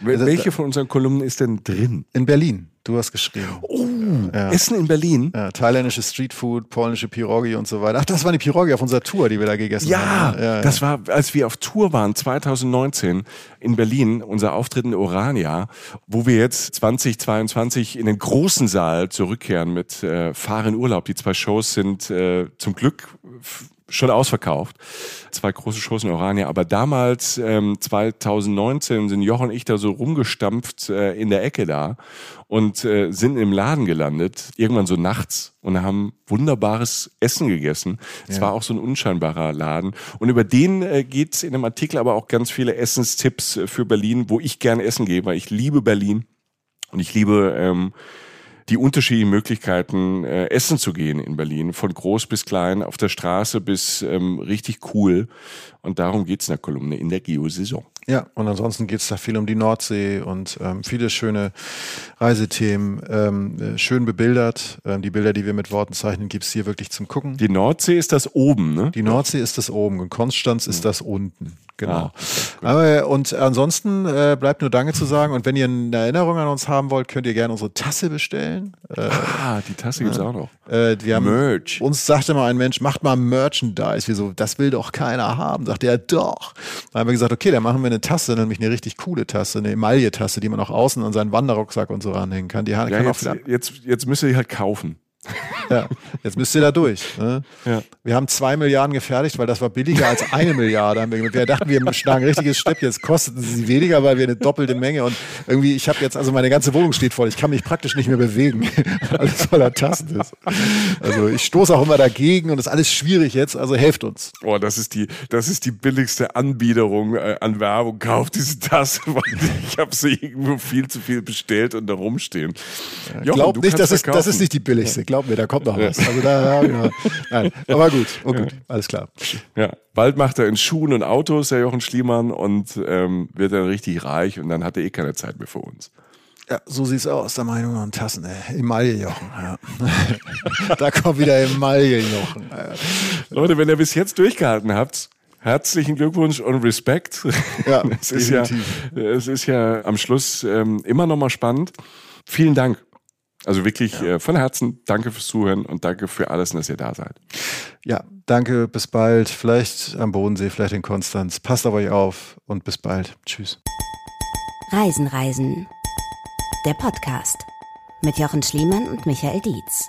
Welche von unseren Kolumnen ist denn drin? In Berlin. Du hast geschrieben. Oh, ja. Essen in Berlin. Ja, thailändische Streetfood, polnische Pirogi und so weiter. Ach, das war die Pirogi auf unserer Tour, die wir da gegessen ja, haben. Ja, ja, das war, als wir auf Tour waren, 2019 in Berlin, unser Auftritt in Orania, wo wir jetzt 2022 in den großen Saal zurückkehren mit äh, Fahren Urlaub. Die zwei Shows sind äh, zum Glück schon ausverkauft. Zwei große Shows in Orania. Aber damals, ähm, 2019, sind Jochen und ich da so rumgestampft äh, in der Ecke da und äh, sind im Laden gelandet, irgendwann so nachts und haben wunderbares Essen gegessen. Es ja. war auch so ein unscheinbarer Laden. Und über den äh, geht in dem Artikel aber auch ganz viele Essenstipps äh, für Berlin, wo ich gerne essen gehe, weil ich liebe Berlin und ich liebe ähm, die unterschiedlichen Möglichkeiten, äh, essen zu gehen in Berlin, von groß bis klein, auf der Straße bis ähm, richtig cool. Und darum geht's in der Kolumne in der Geosaison. Ja, und ansonsten geht's da viel um die Nordsee und ähm, viele schöne Reisethemen, ähm, äh, schön bebildert. Ähm, die Bilder, die wir mit Worten zeichnen, gibt's hier wirklich zum Gucken. Die Nordsee ist das oben, ne? Die Nordsee ist das oben und Konstanz ist das unten. Genau. Ah, Aber, und ansonsten äh, bleibt nur Danke zu sagen. Und wenn ihr eine Erinnerung an uns haben wollt, könnt ihr gerne unsere Tasse bestellen. Äh, ah, die Tasse gibt's auch noch. Äh, wir haben, Merch. Uns sagte mal ein Mensch, macht mal Merchandise. Wieso? Das will doch keiner haben. Sagt er, doch. Dann haben wir gesagt, okay, dann machen wir eine Tasse, nämlich eine richtig coole Tasse, eine Emaille-Tasse, die man auch außen an seinen Wanderrucksack und so ranhängen kann. Die ja, kann jetzt, jetzt, jetzt müsst ihr die halt kaufen. Ja, jetzt müsst ihr da durch. Ne? Ja. Wir haben zwei Milliarden gefertigt, weil das war billiger als eine Milliarde. Wir dachten, wir schlagen ein richtiges Stück. Jetzt kosteten sie weniger, weil wir eine doppelte Menge und irgendwie, ich habe jetzt, also meine ganze Wohnung steht voll. Ich kann mich praktisch nicht mehr bewegen. alles voller Tassen ist. Also ich stoße auch immer dagegen und es ist alles schwierig jetzt. Also helft uns. Boah, das ist die, das ist die billigste Anbiederung äh, an Werbung. Kauft diese Tasse, weil ich habe sie irgendwo viel zu viel bestellt und da rumstehen. Ja, Glaubt nicht, das ist, das ist nicht die billigste. Glaub mir, da kommt noch was. Also da, ja, nein. Aber gut, <laughs> oh gut, alles klar. Ja, bald macht er in Schuhen und Autos, der Jochen Schliemann, und ähm, wird dann richtig reich und dann hat er eh keine Zeit mehr für uns. Ja, so sieht's aus, der Meinung und Tassen, ey. Emaille-Jochen, ja. <laughs> da kommt wieder Emaille-Jochen. Leute, wenn ihr bis jetzt durchgehalten habt, herzlichen Glückwunsch und Respekt. Ja, <laughs> es ist ja, es ist ja am Schluss ähm, immer noch mal spannend. Vielen Dank. Also wirklich ja. äh, von Herzen danke fürs Zuhören und danke für alles, dass ihr da seid. Ja, danke, bis bald. Vielleicht am Bodensee, vielleicht in Konstanz. Passt auf euch auf und bis bald. Tschüss. Reisen, Reisen. Der Podcast mit Jochen Schliemann und Michael Dietz.